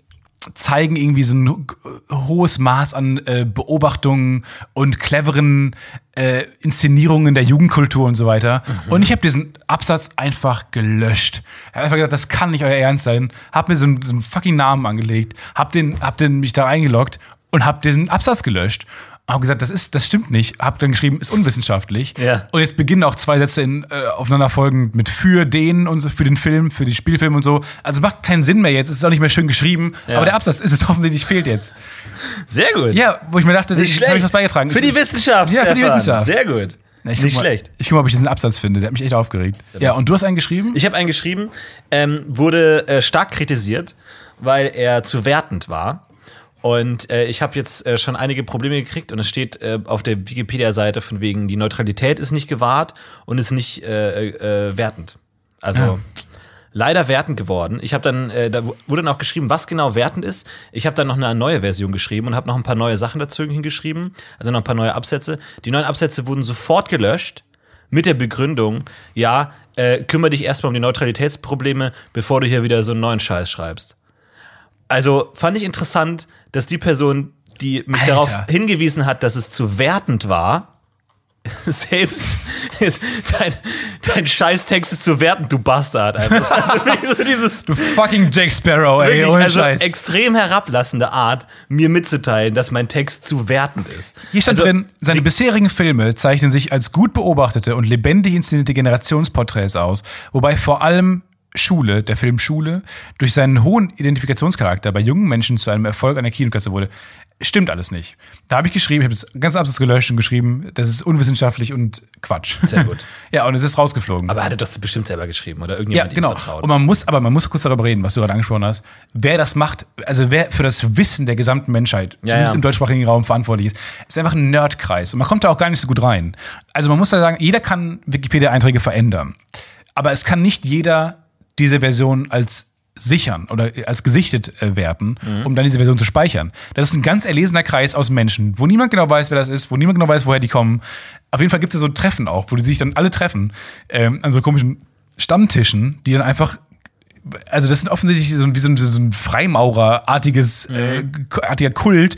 zeigen irgendwie so ein ho- hohes Maß an äh, Beobachtungen und cleveren äh, Inszenierungen der Jugendkultur und so weiter. Und ich habe diesen Absatz einfach gelöscht. Ich habe einfach gesagt, das kann nicht euer Ernst sein. Hab mir so einen, so einen fucking Namen angelegt, hab den, hab den mich da eingeloggt und hab diesen Absatz gelöscht. Hab gesagt, das ist, das stimmt nicht. Hab dann geschrieben, ist unwissenschaftlich. Ja. Und jetzt beginnen auch zwei Sätze in, äh, aufeinanderfolgend mit für den und so, für den Film, für die Spielfilme und so. Also macht keinen Sinn mehr jetzt. Es ist auch nicht mehr schön geschrieben. Aber der Absatz ist es [laughs] offensichtlich fehlt jetzt. Sehr gut. Ja, wo ich mir dachte, Nicht jetzt habe ich was beigetragen. Für die Wissenschaft. Ja, für die. Wissenschaft. Sehr gut. Ja, guck Nicht mal, schlecht. Ich guck mal, ob ich diesen Absatz finde. Der hat mich echt aufgeregt. Ja, und du hast einen geschrieben? Ich habe einen geschrieben, ähm, wurde äh, stark kritisiert, weil er zu wertend war. Und äh, ich habe jetzt äh, schon einige Probleme gekriegt und es steht äh, auf der Wikipedia-Seite von wegen, die Neutralität ist nicht gewahrt und ist nicht äh, äh, wertend. Also Ja. leider wertend geworden. Ich habe dann, äh, da wurde dann auch geschrieben, was genau wertend ist. Ich habe dann noch eine neue Version geschrieben und habe noch ein paar neue Sachen dazu hingeschrieben, also noch ein paar neue Absätze. Die neuen Absätze wurden sofort gelöscht mit der Begründung, ja, äh, kümmere dich erstmal um die Neutralitätsprobleme, bevor du hier wieder so einen neuen Scheiß schreibst. Also fand ich interessant, dass die Person, die mich Alter. darauf hingewiesen hat, dass es zu wertend war, [laughs] selbst dein, dein Scheißtext ist zu wertend, du Bastard. Einfach. Also [laughs] so dieses Du fucking Jack Sparrow, ey, wirklich, also Scheiß. extrem herablassende Art, mir mitzuteilen, dass mein Text zu wertend ist. Hier stand also, drin, seine bisherigen Filme zeichnen sich als gut beobachtete und lebendig inszenierte Generationsporträts aus, wobei vor allem Schule, der Film Schule, durch seinen hohen Identifikationscharakter bei jungen Menschen zu einem Erfolg an der Kinokasse wurde. Stimmt alles nicht. Da habe ich geschrieben, ich habe das ganze Absatz gelöscht und geschrieben, das ist unwissenschaftlich und Quatsch. Sehr gut. [laughs] ja, und es ist rausgeflogen. Aber er hat das bestimmt selber geschrieben oder Ja, irgendjemand genau. ihm vertraut. Und man muss, aber man muss kurz darüber reden, was du gerade angesprochen hast. Wer das macht, also wer für das Wissen der gesamten Menschheit, zumindest ja. im deutschsprachigen Raum verantwortlich ist, ist einfach ein Nerdkreis. Und man kommt da auch gar nicht so gut rein. Also man muss da sagen, jeder kann Wikipedia-Einträge verändern. Aber es kann nicht jeder diese Version als sichern oder als gesichtet äh, werten, um dann diese Version zu speichern. Das ist ein ganz erlesener Kreis aus Menschen, wo niemand genau weiß, wer das ist, wo niemand genau weiß, woher die kommen. Auf jeden Fall gibt es so Treffen auch, wo die sich dann alle treffen ähm, an so komischen Stammtischen, die dann einfach also das sind offensichtlich so, ein- wie so ein, so ein Freimaurerartiges äh, artiger Kult,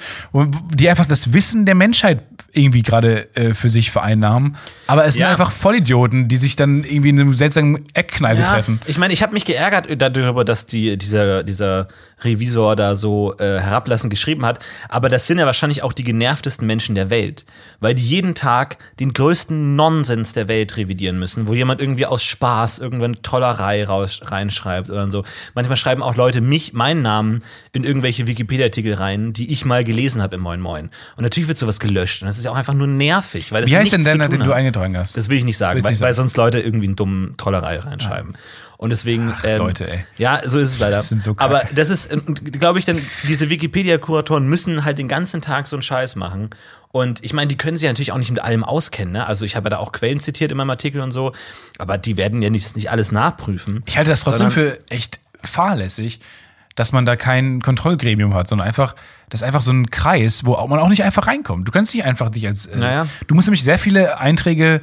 die einfach das Wissen der Menschheit irgendwie gerade äh, für sich vereinnahmen. Aber es Ja. sind einfach Vollidioten, die sich dann irgendwie in einem seltsamen Eckkneipe treffen. Ich meine, ich habe mich geärgert darüber, dass die, dieser, dieser Revisor da so äh, herablassend geschrieben hat. Aber das sind ja wahrscheinlich auch die genervtesten Menschen der Welt. Weil die jeden Tag den größten Nonsens der Welt revidieren müssen, wo jemand irgendwie aus Spaß irgendwann Trollerei raus, reinschreibt oder so. Manchmal schreiben auch Leute mich, meinen Namen, in irgendwelche Wikipedia-Artikel rein, die ich mal gelesen habe im Moin Moin. Und natürlich wird sowas gelöscht. Und das ist ja auch einfach nur nervig. Weil das Wie heißt denn tun den du eingetragen hast? Das will ich nicht sagen, weil, nicht weil sonst Leute irgendwie einen dummen Trollerei reinschreiben. Und deswegen. Ach, Leute, ey. Ja, so ist es leider. Die sind so. Aber das ist, glaube ich, dann, diese Wikipedia-Kuratoren müssen halt den ganzen Tag so einen Scheiß machen. Und ich meine, die können sich ja natürlich auch nicht mit allem auskennen. Ne? Also ich habe ja da auch Quellen zitiert in meinem Artikel und so, aber die werden ja nicht, nicht alles nachprüfen. Ich halte das trotzdem für echt fahrlässig, dass man da kein Kontrollgremium hat, sondern einfach, das ist einfach so ein Kreis, wo man auch nicht einfach reinkommt. Du kannst nicht einfach dich als. Äh, Naja. Du musst nämlich sehr viele Einträge,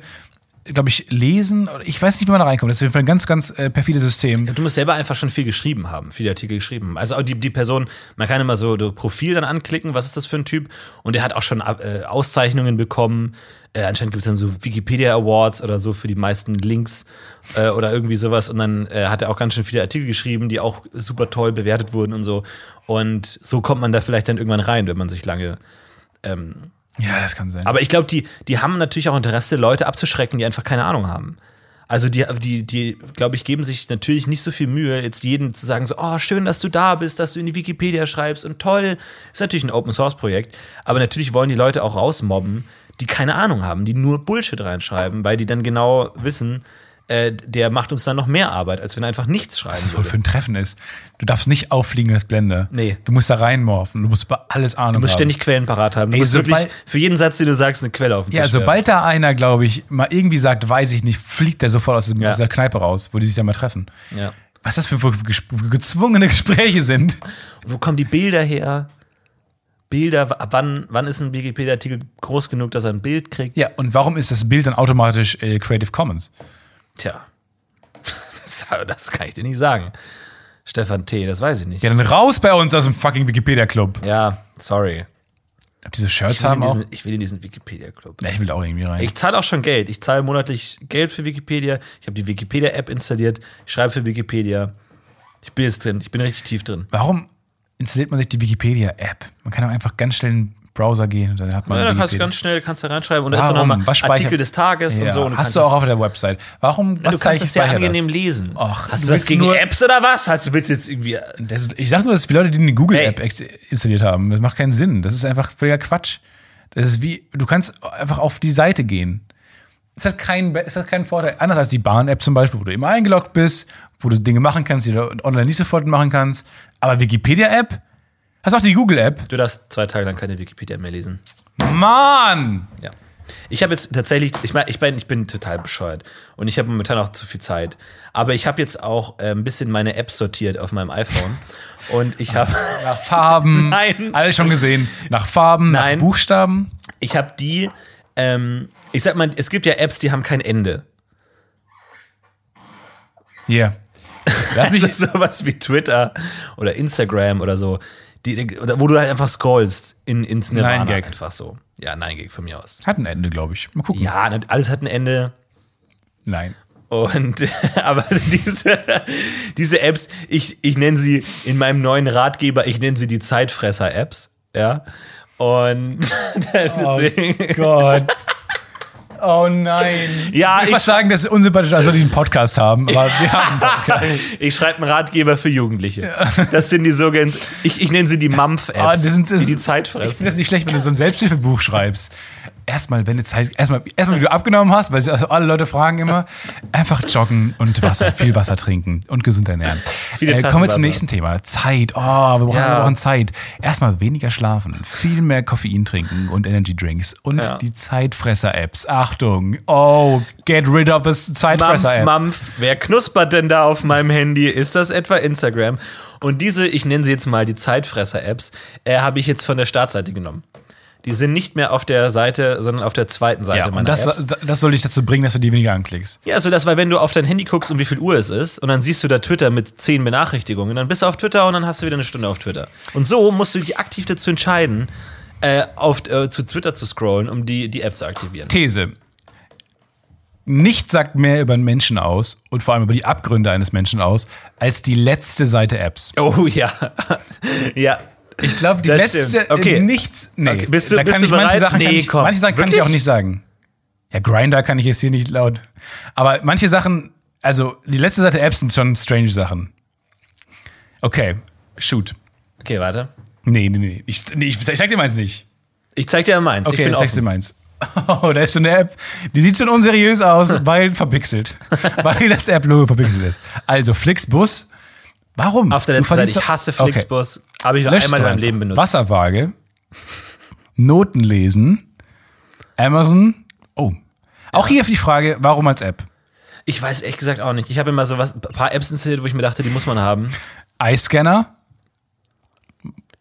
glaube ich, lesen. Ich weiß nicht, wie man da reinkommt. Das ist auf jeden Fall ein ganz, ganz äh, perfides System. Du musst selber einfach schon viel geschrieben haben, viele Artikel geschrieben. haben. Also die, die Person, man kann immer so Profil dann anklicken, was ist das für ein Typ? Und der hat auch schon äh, Auszeichnungen bekommen. Äh, anscheinend gibt es dann so Wikipedia Awards oder so für die meisten Links äh, oder irgendwie sowas. Und dann äh, hat er auch ganz schön viele Artikel geschrieben, die auch super toll bewertet wurden und so. Und so kommt man da vielleicht dann irgendwann rein, wenn man sich lange Ja, das kann sein. aber ich glaube, die, die haben natürlich auch Interesse, Leute abzuschrecken, die einfach keine Ahnung haben. Also die, die, die glaube ich, geben sich natürlich nicht so viel Mühe, jetzt jedem zu sagen, so, oh, schön, dass du da bist, dass du in die Wikipedia schreibst und toll. Ist natürlich ein Open-Source-Projekt, aber natürlich wollen die Leute auch rausmobben, die keine Ahnung haben, die nur Bullshit reinschreiben, weil die dann genau wissen, äh, der macht uns dann noch mehr Arbeit, als wenn er einfach nichts schreiben was das wohl würde. für ein Treffen ist. Du darfst nicht auffliegen als Blender. Nee. Du musst da reinmorphen. Du musst über alles Ahnung Du musst haben. ständig Quellen parat haben. Du Ey, musst wirklich für jeden Satz, den du sagst, eine Quelle auf Ja, Tisch sobald da einer, glaube ich, mal irgendwie sagt, weiß ich nicht, fliegt der sofort aus, dem, Ja. der Kneipe raus, wo die sich dann mal treffen. Ja. Was das für, gezwungene Gespräche sind. Wo kommen die Bilder her? Bilder, wann, wann ist ein Wikipedia-Artikel groß genug, dass er ein Bild kriegt? Ja, und warum ist das Bild dann automatisch äh, Creative Commons? Tja, [laughs] das, das kann ich dir nicht sagen. Stefan T., das weiß ich nicht. Ja, dann raus bei uns aus dem fucking Wikipedia-Club. Ja, sorry. Ob diese Shirts Ich will, in haben auch? diesen, ich will in diesen Wikipedia-Club. Ja, ich will da auch irgendwie rein. Ich zahle auch schon Geld. Ich zahle monatlich Geld für Wikipedia. Ich habe die Wikipedia-App installiert. Ich schreibe für Wikipedia. Ich bin jetzt drin. Ich bin richtig tief drin. Warum installiert man sich die Wikipedia-App? Man kann auch einfach ganz schnell in den Browser gehen und dann hat man Ja, dann kannst du ganz schnell kannst du reinschreiben und da ist dann nochmal Was Artikel des Tages ja. und so. Und Hast du auch auf der Website. Warum? du kannst es ja angenehm das? lesen. Ach, Hast du was willst gegen Apps oder was? Hast du willst jetzt irgendwie Das ist, ich sag nur, das ist für Leute, die eine Google-App Hey. ex- installiert haben. Das macht keinen Sinn. Das ist einfach völliger Quatsch. Das ist wie, du kannst einfach auf die Seite gehen. Es hat keinen, es hat keinen Vorteil. Anders als die Bahn-App zum Beispiel, wo du immer eingeloggt bist, wo du Dinge machen kannst, die du online nicht sofort machen kannst. Aber Wikipedia-App? Hast auch die Google-App? Du darfst zwei Tage lang keine Wikipedia mehr lesen. Mann! Ja. Ich habe jetzt tatsächlich, ich meine, ich bin, ich bin total bescheuert und ich habe momentan auch zu viel Zeit. Aber ich habe jetzt auch äh, ein bisschen meine Apps sortiert auf meinem iPhone [laughs] und ich habe, Nach Farben. [laughs] Nein. Alles schon gesehen. Nach Farben, Nein. nach Buchstaben. ich habe die, ähm, ich sag mal, es gibt ja Apps, die haben kein Ende. [laughs] Lass mich, Also sowas wie Twitter oder Instagram oder so, die, wo du halt einfach scrollst in, ins Nirvana. Nein. Einfach so. Ja, nein, Gag von mir aus. hat ein Ende, glaube ich. Mal gucken. Ja, alles hat ein Ende. Nein. Und [laughs] aber diese, diese Apps, ich, ich nenne sie in meinem neuen Ratgeber, ich nenne sie die Zeitfresser-Apps. Ja. Und [laughs] deswegen. Gott. Oh nein. Ja, ich ich- muss sagen, das ist unsympathisch, als wir den Podcast haben. Aber wir haben einen Podcast. [laughs] Ich schreibe einen Ratgeber für Jugendliche. Das sind die sogenannten, ich, ich nenne sie die Mampf-Apps, Ah, die die Zeit Ich fressen. finde das nicht schlecht, wenn du so ein Selbsthilfebuch schreibst. Erstmal, wenn du Zeit, erstmal, erstmal, wie du abgenommen hast, weil also alle Leute fragen immer, [laughs] einfach joggen und Wasser, viel Wasser trinken und gesund ernähren. Viele Äh, kommen wir zum nächsten Thema. Zeit. Oh, wir brauchen, Ja. wir brauchen Zeit. Erstmal weniger schlafen, viel mehr Koffein trinken und Energy Drinks und Ja. die Zeitfresser-Apps. Achtung. Oh, get rid of the Mampf, Zeitfresser-App. Mampf, wer knuspert denn da auf meinem Handy? Ist das etwa Instagram? Und diese, ich nenne sie jetzt mal die Zeitfresser-Apps, äh, habe ich jetzt von der Startseite genommen. Die sind nicht mehr auf der Seite, sondern auf der zweiten Seite Ja, meiner das, Apps. das soll dich dazu bringen, dass du die weniger anklickst. Ja, also das, weil wenn du auf dein Handy guckst, um wie viel Uhr es ist, und dann siehst du da Twitter mit zehn Benachrichtigungen, dann bist du auf Twitter und dann hast du wieder eine Stunde auf Twitter. Und so musst du dich aktiv dazu entscheiden, äh, auf, äh, zu Twitter zu scrollen, um die, die App zu aktivieren. These. Nichts sagt mehr über einen Menschen aus und vor allem über die Abgründe eines Menschen aus, als die letzte Seite Apps. Oh ja. [laughs] ja. Ich glaube, die Das letzte. Okay. nichts, nee. Okay. Bist du- da bist kann du ich manche bereit? Sachen, Nee, ich, manche Sachen kann ich Wirklich? auch nicht sagen. Ja, Grinder kann ich jetzt hier nicht laut. Aber manche Sachen, also die letzte Seite Apps sind schon strange Sachen. Okay, shoot. Okay, warte. Nee, nee, nee. Ich, nee, ich, ich sag dir meins nicht. Ich zeig dir meins. ich Okay, bin ich sag's dir meins. [laughs] Oh, da ist so eine App, die sieht schon unseriös aus, [laughs] weil verpixelt. weil das App-Logo verpixelt ist. Also, Flixbus. Warum? Auf der letzten Seite, ich hasse Okay. Habe ich Löscht einmal in meinem. Leben benutzt. Wasserwaage. Noten lesen. Amazon. Oh. Auch hier die Frage, warum als App? Ich weiß ehrlich gesagt auch nicht. Ich habe immer so was, ein paar Apps installiert, wo ich mir dachte, die muss man haben. Eye-Scanner.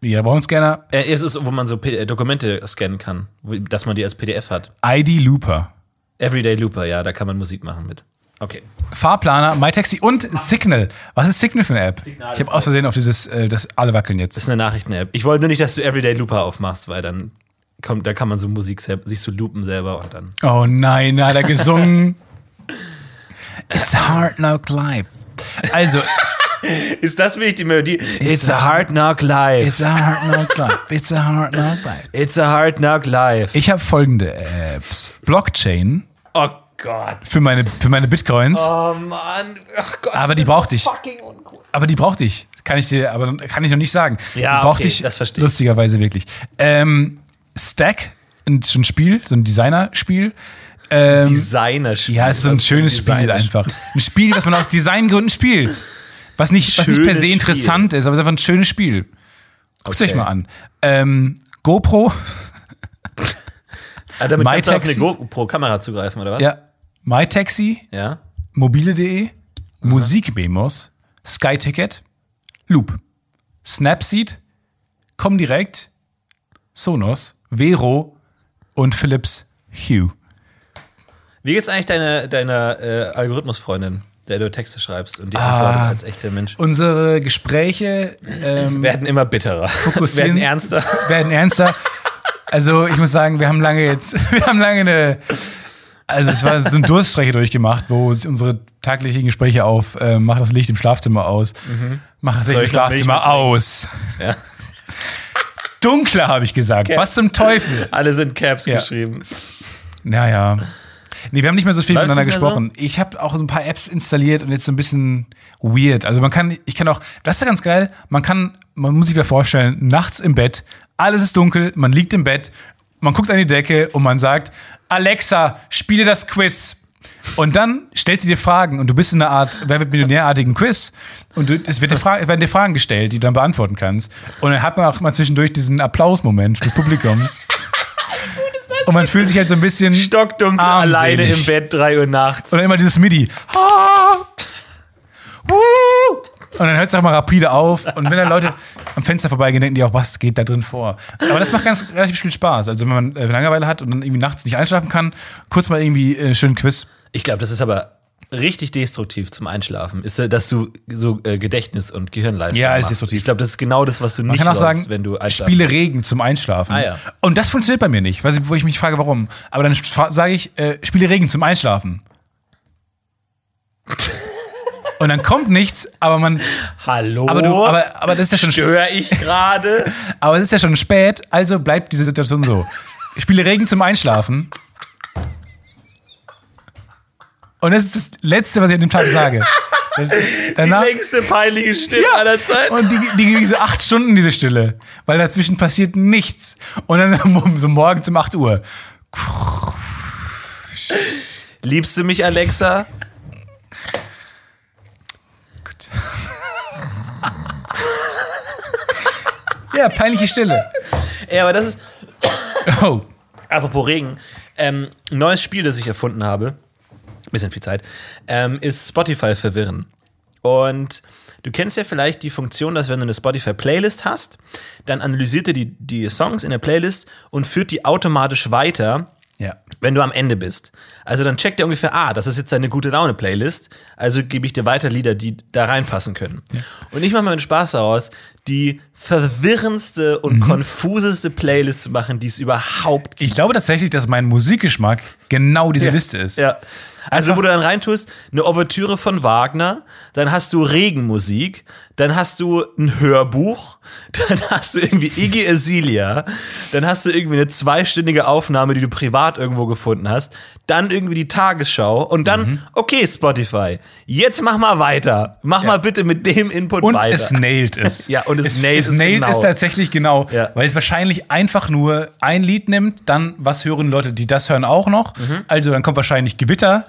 Jeder braucht einen Scanner. Äh, es ist, wo man so P äh, Dokumente scannen kann, dass man die als PDF hat. ID-Looper. Everyday Looper, ja, da kann man Musik machen mit. Okay. Fahrplaner, MyTaxi und Signal. Was ist Signal für eine App? Signal ich habe aus Versehen auf dieses, äh, das alle wackeln jetzt. Das ist eine Nachrichten-App. Ich wollte nur nicht, dass du Everyday Looper aufmachst, weil dann kommt, da kann man so Musik sich so loopen selber und dann. Oh nein, da hat er gesungen. It's a hard knock life. Also, [laughs] Ist das wirklich die Melodie? It's, a hard knock life. it's a hard knock life. It's a hard knock life. It's a hard knock life. Ich habe folgende Apps. Blockchain Oh Gott. für meine, für meine Bitcoins. Oh Mann. Ach Gott. Aber die brauchte ich. Aber die brauchte ich. Kann ich dir, aber kann ich noch nicht sagen. Ja, die brauchte okay, ich das verstehe lustigerweise wirklich. Ähm, Stack, ein, so ein Spiel, so ein Designer-Spiel. Ähm, Designer-Spiel. Ja, es ist so ein schönes Spiel Designer-Spiel? einfach. Ein Spiel, das man aus Designgründen spielt. Was nicht, was nicht per se interessant ist, aber es ist einfach ein schönes Spiel. Guckt Okay. euch mal an. Ähm, GoPro, Ah, damit kannst du auf eine? GoPro-Kamera zugreifen, oder was? ja, MyTaxi, Ja. mobile.de, Musikmemos, SkyTicket, Loop, Snapseed, Comdirect, Sonos, Vero und Philips Hue. Wie geht's eigentlich deiner deine, äh, Algorithmusfreundin, der du Texte schreibst und die Ah. antwortet als echter Mensch? Unsere Gespräche ähm, [laughs] Werden immer bitterer. Werden ernster. werden ernster. Also ich muss sagen, wir haben lange jetzt, [laughs] wir haben lange eine, also es war so eine Durststrecke durchgemacht, wo sich unsere taglichen Gespräche auf, äh, mach das Licht im Schlafzimmer aus, mach das Licht Soll im Schlafzimmer aus. Ja. Dunkler, habe ich gesagt. Caps. Was zum Teufel? Alle sind Caps Ja. geschrieben. Naja. Nee, wir haben nicht mehr so viel Läuft's miteinander gesprochen. Ich habe auch so ein paar Apps installiert und jetzt so ein bisschen weird. Also man kann, ich kann auch, das ist ja ganz geil, man kann, man muss sich wieder vorstellen, nachts im Bett, alles ist dunkel, man liegt im Bett, man guckt an die Decke und man sagt, Alexa, spiele das Quiz. Und dann stellt sie dir Fragen und du bist in einer Art Wer wird Millionärartigen Quiz und du, es wird dir werden dir Fragen gestellt, die du dann beantworten kannst. Und dann hat man auch mal zwischendurch diesen Applausmoment des Publikums. [laughs] Und man fühlt sich halt so ein bisschen Stockdunkel, Armselig. alleine im Bett, 3 Uhr nachts. und dann immer dieses MIDI. Ah, wuh. Und dann hört es auch mal rapide auf. Und wenn dann Leute am Fenster vorbeigehen, denken die auch, was geht da drin vor? Aber das macht ganz relativ viel Spaß. Also wenn man äh, Langeweile hat und dann irgendwie nachts nicht einschlafen kann, kurz mal irgendwie äh, schön Quiz. Ich glaube, das ist aber richtig destruktiv zum Einschlafen, ist, äh, dass du so äh, Gedächtnis- und Gehirnleistung Ja, ist machst. destruktiv. Ich glaube, das ist genau das, was du Man nicht kann auch sollst, sagen, wenn du einschlafen spiele Regen zum Einschlafen. Ah, ja. Und das funktioniert bei mir nicht, was- wo ich mich frage, warum. Aber dann fra- sage ich, äh, spiele Regen zum Einschlafen. [laughs] Und dann kommt nichts, aber man, Hallo? aber du, aber, aber das ist ja schon Störe ich gerade? [laughs] Aber es ist ja schon spät, also bleibt diese Situation so. Ich spiele Regen zum Einschlafen. Und das ist das Letzte, was ich an dem Tag sage. Das ist danach, Die längste peinliche Stille aller Zeiten. und die, die ging so acht Stunden, diese Stille. Weil dazwischen passiert nichts. Und dann [laughs] so morgens um 8 Uhr. Liebst du mich, Alexa? Ja, peinliche Stille. Ja, aber das ist, [coughs] Oh. apropos Regen, ähm, ein neues Spiel, das ich erfunden habe, bisschen viel Zeit, ähm, ist Spotify verwirren. Und du kennst ja vielleicht die Funktion, dass wenn du eine Spotify-Playlist hast, dann analysiert er die, die Songs in der Playlist und führt die automatisch weiter. Wenn du am Ende bist. Also dann checkt er ungefähr, ah, das ist jetzt eine gute Laune-Playlist, also gebe ich dir weiter Lieder, die da reinpassen können. Ja. Und ich mache mir einen Spaß daraus, die verwirrendste und mhm. konfuseste Playlist zu machen, die es überhaupt gibt. Ich glaube tatsächlich, dass mein Musikgeschmack genau diese ja. Liste ist. Ja. Also, wo du dann reintust, eine Ouvertüre von Wagner, dann hast du Regenmusik, dann hast du ein Hörbuch, [laughs] dann hast du irgendwie Iggy Azalea, dann hast du irgendwie eine zweistündige Aufnahme, die du privat irgendwo gefunden hast, dann irgendwie die Tagesschau und dann, mhm. okay, Spotify, jetzt mach mal weiter. Mach ja. mal bitte mit dem Input und weiter. Und es nailt es. [laughs] ja, und es, es nailt es. nailt genau. es tatsächlich genau, ja. weil es wahrscheinlich einfach nur ein Lied nimmt, dann was hören Leute, die das hören auch noch. Mhm. Also dann kommt wahrscheinlich Gewitter,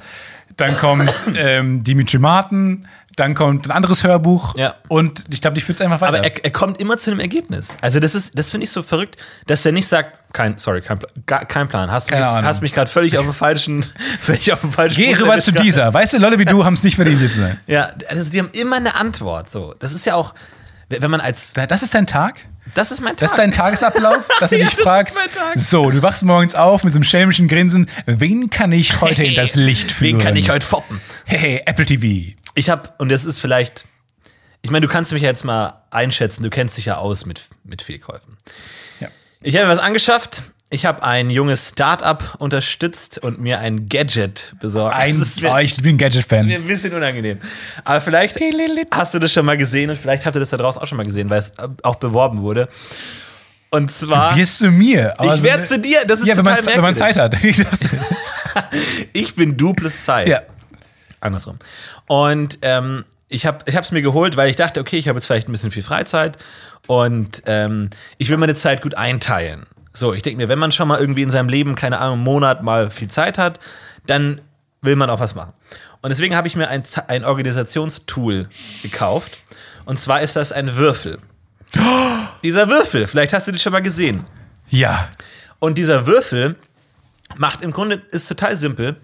dann kommt ähm, Dimitri Martin, dann kommt ein anderes Hörbuch ja. und ich glaube, ich führe es einfach weiter. Aber er, er, kommt immer zu einem Ergebnis. Also das ist, das finde ich so verrückt, dass er nicht sagt, kein, sorry, kein, gar, kein Plan. Hast, mich, hast mich gerade völlig auf dem falschen, [laughs] völlig auf dem falschen. Geh rüber zu dieser. Weißt du, Leute wie du haben es nicht verdient, hier zu sein. Ja, also die haben immer eine Antwort. So, das ist ja auch, wenn man als. Das ist dein Tag? Das ist mein Tag. Das ist dein Tagesablauf, [laughs] dass du ja, dich fragst. So, du wachst morgens auf mit so einem schelmischen Grinsen. Wen kann ich heute hey, in das [laughs] Licht führen? Wen kann ich heute foppen? Hey, Apple TV. Ich habe, und das ist vielleicht, ich meine, du kannst mich ja jetzt mal einschätzen, du kennst dich ja aus mit, mit Fehlkäufen. Ja. Ich habe mir was angeschafft. Ich habe ein junges Startup unterstützt und mir ein Gadget besorgt. Ein, mir, oh, ich bin Gadget-Fan. Mir ein bisschen unangenehm. Aber vielleicht hast du das schon mal gesehen und vielleicht habt ihr das da draußen auch schon mal gesehen, weil es auch beworben wurde. Und zwar. Du wirst zu mir. ich werde zu dir. Das ist ja, total wenn man, wenn man Zeit hat. [laughs] [laughs] ich bin du plus Zeit. Ja. Andersrum. Und ähm, ich habe es mir geholt, weil ich dachte, okay, ich habe jetzt vielleicht ein bisschen viel Freizeit und ähm, ich will meine Zeit gut einteilen. So, ich denke mir, wenn man schon mal irgendwie in seinem Leben, keine Ahnung, einen Monat mal viel Zeit hat, dann will man auch was machen. Und deswegen habe ich mir ein, ein Organisationstool gekauft. Und zwar ist das ein Würfel. [gasps] Dieser Würfel, vielleicht hast du den schon mal gesehen. Ja. Und dieser Würfel macht im Grunde, ist total simpel.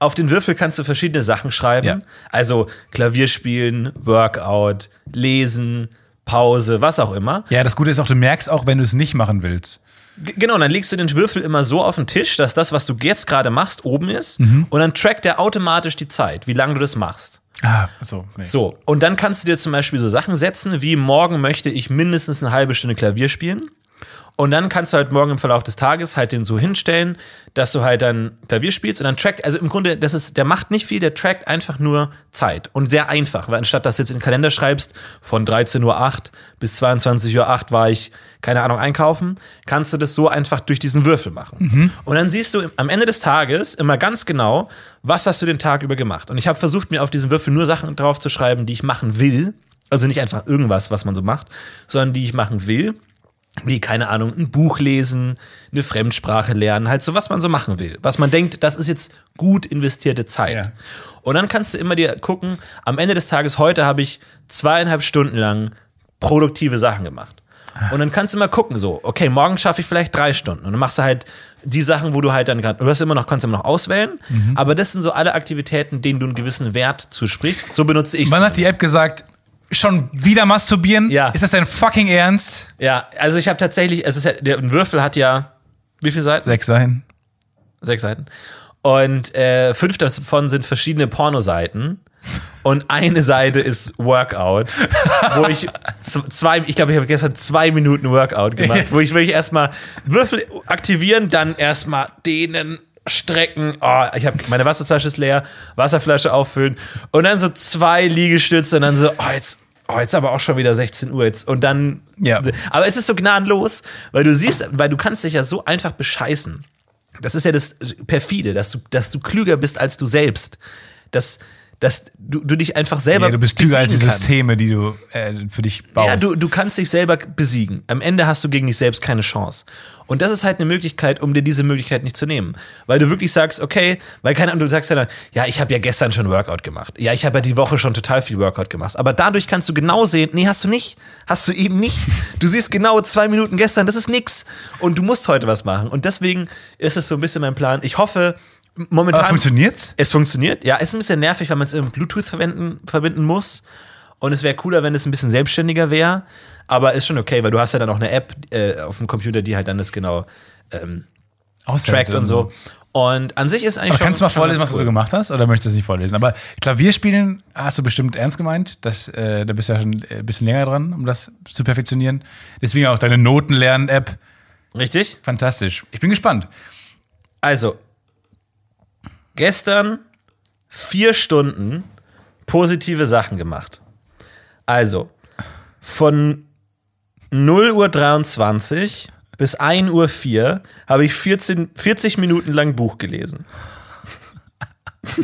Auf den Würfel kannst du verschiedene Sachen schreiben. Ja. Also Klavier spielen, Workout, lesen, Pause, was auch immer. Ja, das Gute ist auch, du merkst auch, wenn du es nicht machen willst. Genau, dann legst du den Würfel immer so auf den Tisch, dass das, was du jetzt gerade machst, oben ist. Mhm. Und dann trackt er automatisch die Zeit, wie lange du das machst. Ah, so. Nee. So, und dann kannst du dir zum Beispiel so Sachen setzen, wie morgen möchte ich mindestens eine halbe Stunde Klavier spielen. Und dann kannst du halt morgen im Verlauf des Tages halt den so hinstellen, dass du halt dann Klavier spielst und dann trackt, also im Grunde, das ist, der macht nicht viel, der trackt einfach nur Zeit und sehr einfach, weil anstatt dass du jetzt in den Kalender schreibst, von 13.08 Uhr bis 22.08 Uhr war ich, keine Ahnung, einkaufen, kannst du das so einfach durch diesen Würfel machen. Mhm. Und dann siehst du am Ende des Tages immer ganz genau, was hast du den Tag über gemacht. Und ich habe versucht, mir auf diesen Würfel nur Sachen drauf zu schreiben, die ich machen will. Also nicht einfach irgendwas, was man so macht, sondern die ich machen will wie, keine Ahnung, ein Buch lesen, eine Fremdsprache lernen, halt so, was man so machen will. Was man denkt, das ist jetzt gut investierte Zeit. Ja. Und dann kannst du immer dir gucken, am Ende des Tages, heute habe ich zweieinhalb Stunden lang produktive Sachen gemacht. Ah. Und dann kannst du mal gucken, so, okay, morgen schaffe ich vielleicht drei Stunden. Und dann machst du halt die Sachen, wo du halt dann gerade, du hast immer noch, kannst immer noch auswählen, mhm. aber das sind so alle Aktivitäten, denen du einen gewissen Wert zusprichst. So benutze ich Wann hat die App gesagt, schon wieder masturbieren? Ja. Ist das dein fucking Ernst? Ja, also ich habe tatsächlich, es ist der Würfel hat ja, wie viele Seiten? Sechs Seiten. Sechs Seiten. Und äh, fünf davon sind verschiedene Pornoseiten. Und eine Seite ist Workout, wo ich [laughs] zwei, ich glaube, ich habe gestern zwei Minuten Workout gemacht, [laughs] wo ich wirklich erstmal Würfel aktivieren, dann erstmal dehnen, strecken. Oh, ich habe meine Wasserflasche ist leer, Wasserflasche auffüllen und dann so zwei Liegestütze und dann so, oh, jetzt Oh, jetzt aber auch schon wieder 16 Uhr jetzt. Und dann. Ja. Aber es ist so gnadenlos, weil du siehst, weil du kannst dich ja so einfach bescheißen. Das ist ja das perfide, dass du, dass du klüger bist als du selbst. Das, dass du, du dich einfach selber. Ja, du bist klüger als die Systeme, die du äh, für dich baust. Ja, du, du kannst dich selber besiegen. Am Ende hast du gegen dich selbst keine Chance. Und das ist halt eine Möglichkeit, um dir diese Möglichkeit nicht zu nehmen. Weil du wirklich sagst, okay, weil keine Ahnung, du sagst ja dann, ja, ich habe ja gestern schon Workout gemacht. Ja, ich habe ja die Woche schon total viel Workout gemacht. Aber dadurch kannst du genau sehen, nee, hast du nicht. Hast du eben nicht. Du siehst genau zwei Minuten gestern, das ist nix. Und du musst heute was machen. Und deswegen ist es so ein bisschen mein Plan. Ich hoffe, momentan. Aber funktioniert's? Es funktioniert. Ja, ist ein bisschen nervig, weil man es mit Bluetooth verwenden, verbinden muss. Und es wäre cooler, wenn es ein bisschen selbstständiger wäre. Aber ist schon okay, weil du hast ja dann auch eine App äh, auf dem Computer, die halt dann das genau ähm, trackt und so. Und an sich ist eigentlich Aber schon. kannst du mal vorlesen, was du so cool. gemacht hast? Oder möchtest du es nicht vorlesen? Aber Klavierspielen hast du bestimmt ernst gemeint. Das, äh, da bist du ja schon ein bisschen länger dran, um das zu perfektionieren. Deswegen auch deine Notenlernen-App. Richtig? Fantastisch. Ich bin gespannt. Also, gestern vier Stunden positive Sachen gemacht. Also, von 0.23 Uhr bis 1.04 Uhr habe ich 14, 40 Minuten lang Buch gelesen. [laughs]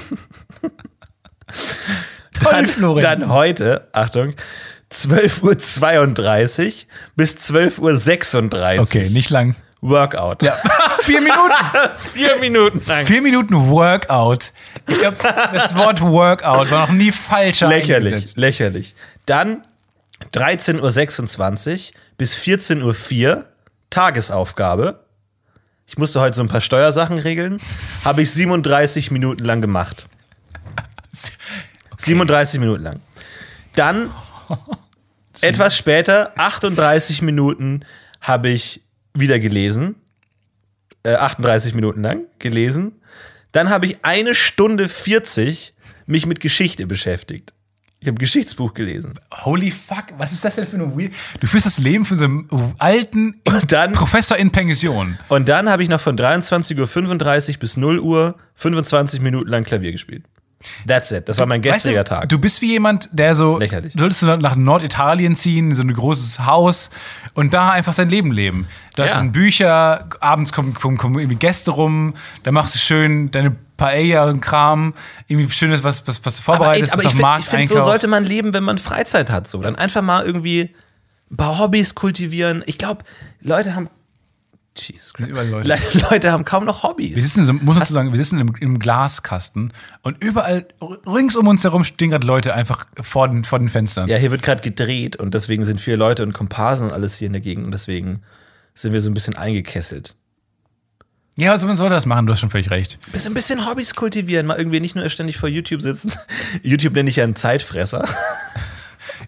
Florian. Dann heute, Achtung, 12.32 Uhr bis 12.36 Uhr Okay, nicht lang. Workout. Ja. [laughs] Vier Minuten. Vier Minuten lang. Vier Minuten Workout. Ich glaube, das Wort Workout war noch nie falscher Lächerlich, eingesetzt. lächerlich. Dann 13.26 Uhr bis 14.04 Uhr Tagesaufgabe. Ich musste heute so ein paar Steuersachen regeln. Habe ich 37 Minuten lang gemacht. 37 Minuten lang. Dann [laughs] etwas später, 38 Minuten, habe ich wieder gelesen. Äh, 38 Minuten lang gelesen. Dann habe ich eine Stunde 40 mich mit Geschichte beschäftigt. Ich habe ein Geschichtsbuch gelesen. Holy fuck, was ist das denn für eine weird. Du führst das Leben von so einem alten dann, Professor in Pension. und dann habe ich noch von 23.35 Uhr bis 0 Uhr 25 Minuten lang Klavier gespielt. That's it. Das war mein gestriger Weißt du, Tag. Du bist wie jemand, der so. Lächerlich. Solltest du nach Norditalien ziehen, so ein großes Haus und da einfach sein Leben leben. Da Ja. sind Bücher, abends kommen, kommen, kommen irgendwie Gäste rum, da machst du schön deine Paella und Kram, irgendwie schönes, was, was, was du aber, ey, vorbereitest, aber was ich auf dem finde, Markt find, so sollte man leben, wenn man Freizeit hat. So. Dann einfach mal irgendwie ein paar Hobbys kultivieren. Ich glaube, Leute haben. Jesus Christ. Überall Leute. Le [laughs] Leute haben kaum noch Hobbys. Wir sitzen, so, muss man so sagen, wir sitzen im, im Glaskasten und überall rings um uns herum stehen gerade Leute einfach vor den, vor den Fenstern. Ja, hier wird gerade gedreht und deswegen sind viele Leute und Komparsen und alles hier in der Gegend und deswegen sind wir so ein bisschen eingekesselt. Ja, also man sollte das machen, du hast schon völlig recht. Bisschen, ein bisschen Hobbys kultivieren, mal irgendwie nicht nur ständig vor YouTube sitzen. [laughs] YouTube nenne ich ja einen Zeitfresser.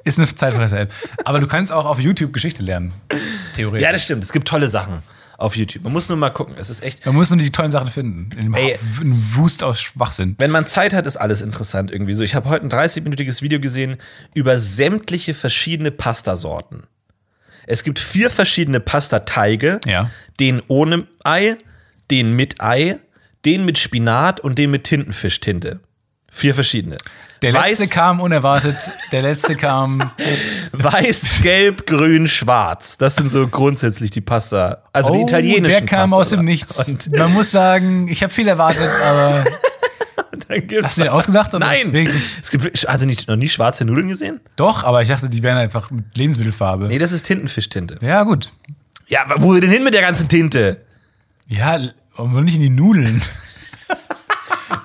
Ist eine Zeitfresser-App. Aber du kannst auch auf YouTube Geschichte lernen. [laughs] Theoretisch. Ja, das stimmt. Es gibt tolle Sachen auf YouTube. Man muss nur mal gucken. Es ist echt. Man muss nur die tollen Sachen finden. In dem Ey. Ha- in Wust aus Schwachsinn. Wenn man Zeit hat, ist alles interessant irgendwie so. Ich habe heute ein 30-minütiges Video gesehen über sämtliche verschiedene Pastasorten. Es gibt vier verschiedene Pastateige. Ja. Den ohne Ei, den mit Ei, den mit Spinat und den mit Tintenfischtinte. Vier verschiedene. Der letzte Weiß, kam unerwartet. Der letzte kam. [laughs] Weiß, Gelb, Grün, Schwarz. Das sind so grundsätzlich die Pasta. Also die italienischen Oh, Der kam aus dem. Nichts. Und Man muss sagen, ich habe viel erwartet, aber [laughs] hast du den ausgedacht? Nein. Wirklich? Es gibt, hatte nicht noch nie schwarze Nudeln gesehen? Doch, aber ich dachte, die wären einfach mit Lebensmittelfarbe. Nee, das ist Tintenfischtinte. Ja, gut. Ja, aber wo denn hin mit der ganzen Tinte? Ja, aber nicht in die Nudeln.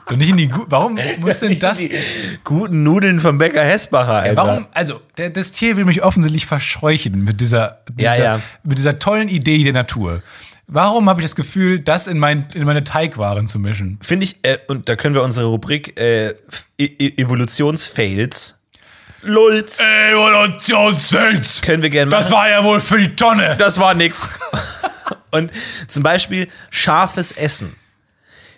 Doch nicht in die. Gu Warum [laughs] muss denn das? Die guten Nudeln vom Bäcker Hessbacher, Alter. Warum? Also, der, das Tier will mich offensichtlich verscheuchen mit dieser, Ja, dieser, ja. mit dieser tollen Idee der Natur. Warum habe ich das Gefühl, das in, mein, in meine Teigwaren zu mischen? Finde ich, äh, und da können wir unsere Rubrik äh, E- Evolutionsfails Lulz Evolutionssitz! können wir gerne machen. Das war ja wohl für die Tonne! Das war nix. [laughs] Und zum Beispiel scharfes Essen.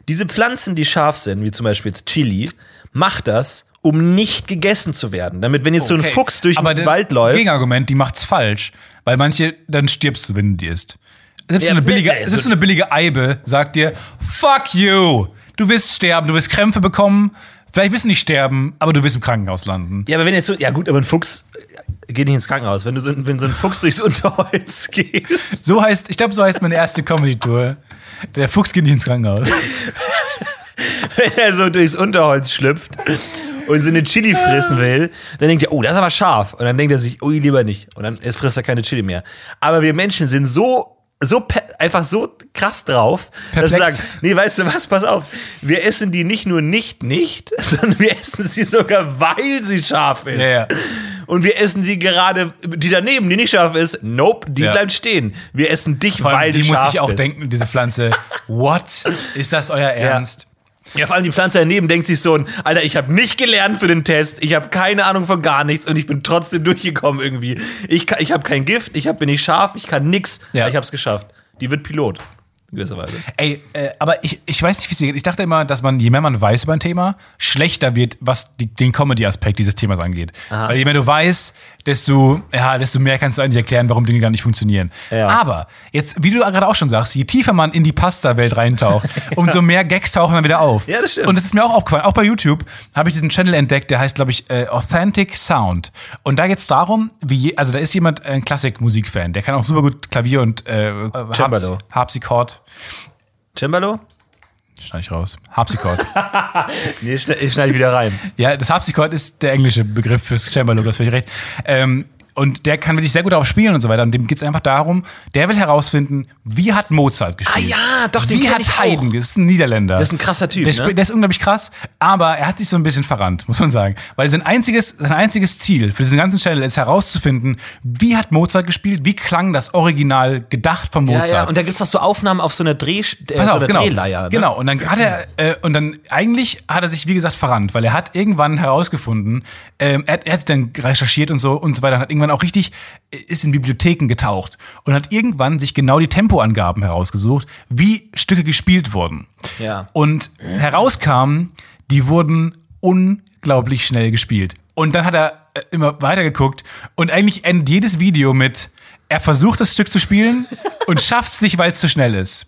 Diese Pflanzen, die scharf sind, wie zum Beispiel jetzt Chili, macht das, um nicht gegessen zu werden. Damit, wenn jetzt so ein Okay. Fuchs durch Aber den Wald läuft. Gegenargument, die macht's falsch. Weil manche, dann stirbst du, wenn du die isst. Selbst, Ja, so, eine billige, nee, also- selbst so eine billige Eibe sagt dir, fuck you! Du wirst sterben, du wirst Krämpfe bekommen. Vielleicht wirst du nicht sterben, aber du wirst im Krankenhaus landen. Ja, aber wenn jetzt so, ja gut, aber ein Fuchs äh, geht nicht ins Krankenhaus. Wenn du so, wenn so ein Fuchs durchs [laughs] Unterholz gehst. So heißt, ich glaube, so heißt meine erste Comedy-Tour. Der Fuchs geht nicht ins Krankenhaus. wenn er so durchs Unterholz schlüpft und so eine Chili fressen will, dann denkt er, oh, das ist aber scharf. Und dann denkt er sich, ui, lieber nicht. Und dann frisst er keine Chili mehr. Aber wir Menschen sind so, so einfach so krass drauf, dass wir Perplex. sagen, nee, weißt du was, pass auf, wir essen die nicht nur nicht nicht, [laughs] sondern wir essen sie sogar, weil sie scharf ist. Ja, ja. Und wir essen sie gerade, die daneben, die nicht scharf ist, nope, die Ja. bleibt stehen. Wir essen dich, allem, weil die muss scharf ich auch bist. denken, diese Pflanze. What? Ist das euer Ernst? Ja, vor allem die Pflanze daneben denkt sich so, Alter, ich habe nicht gelernt für den Test, ich habe keine Ahnung von gar nichts und ich bin trotzdem durchgekommen irgendwie. Ich, kann- ich habe kein Gift, ich hab, bin nicht scharf, ich kann nix, Ja. aber ich habe es geschafft. Die wird Pilot. Gewisserweise. Ey, äh, aber ich, ich weiß nicht, wie es dir geht. Ich dachte immer, dass man, je mehr man weiß über ein Thema, schlechter wird, was die, den Comedy-Aspekt dieses Themas angeht. Weil je mehr du weißt, desto, ja, desto mehr kannst du eigentlich erklären, warum Dinge gar nicht funktionieren. Ja. Aber jetzt, wie du gerade auch schon sagst, je tiefer man in die Pasta-Welt reintaucht, [laughs] umso mehr Gags tauchen dann wieder auf. Ja, das stimmt. Und das ist mir auch aufgefallen. Auch bei YouTube habe ich diesen Channel entdeckt, der heißt, glaube ich, äh, Authentic Sound. Und da geht es darum, wie, je, also da ist jemand äh, ein Klassikmusikfan, der kann auch super gut Klavier und äh, Cembalo. Harps, Harpsichord. Cembalo? Schneide ich raus. Harpsichord. [laughs] Nee, ich schneide ich wieder rein. ja, das Harpsichord ist der englische Begriff fürs Cembalo, das völlig recht. Ähm, und der kann wirklich sehr gut darauf spielen und so weiter. Und dem geht es einfach darum, der will herausfinden, wie hat Mozart gespielt? Ah ja, doch, den Wie hat ich auch. Haydn, das ist ein Niederländer. Das ist ein krasser Typ, Der, ne? der ist unglaublich krass, aber er hat sich so ein bisschen verrannt, muss man sagen. Weil sein einziges, sein einziges Ziel für diesen ganzen Channel ist herauszufinden, wie hat Mozart gespielt, wie klang das Original gedacht von Ja, Mozart. ja, und da gibt es auch so Aufnahmen auf so einer, Dreh, äh, Pass so auf, einer genau. Drehleier. Ne? Genau, und dann hat er, äh, und dann eigentlich hat er sich, wie gesagt, verrannt, weil er hat irgendwann herausgefunden, ähm, er, hat- er hat dann recherchiert und so und so weiter, und hat irgendwann auch richtig, äh, ist in Bibliotheken getaucht und hat irgendwann sich genau die Tempoangaben herausgesucht, wie Stücke gespielt wurden. Ja. Und herauskam, die wurden unglaublich schnell gespielt. Und dann hat er äh, immer weitergeguckt und eigentlich endet jedes Video mit, er versucht das Stück zu spielen und [laughs] schafft es nicht, weil es zu schnell ist.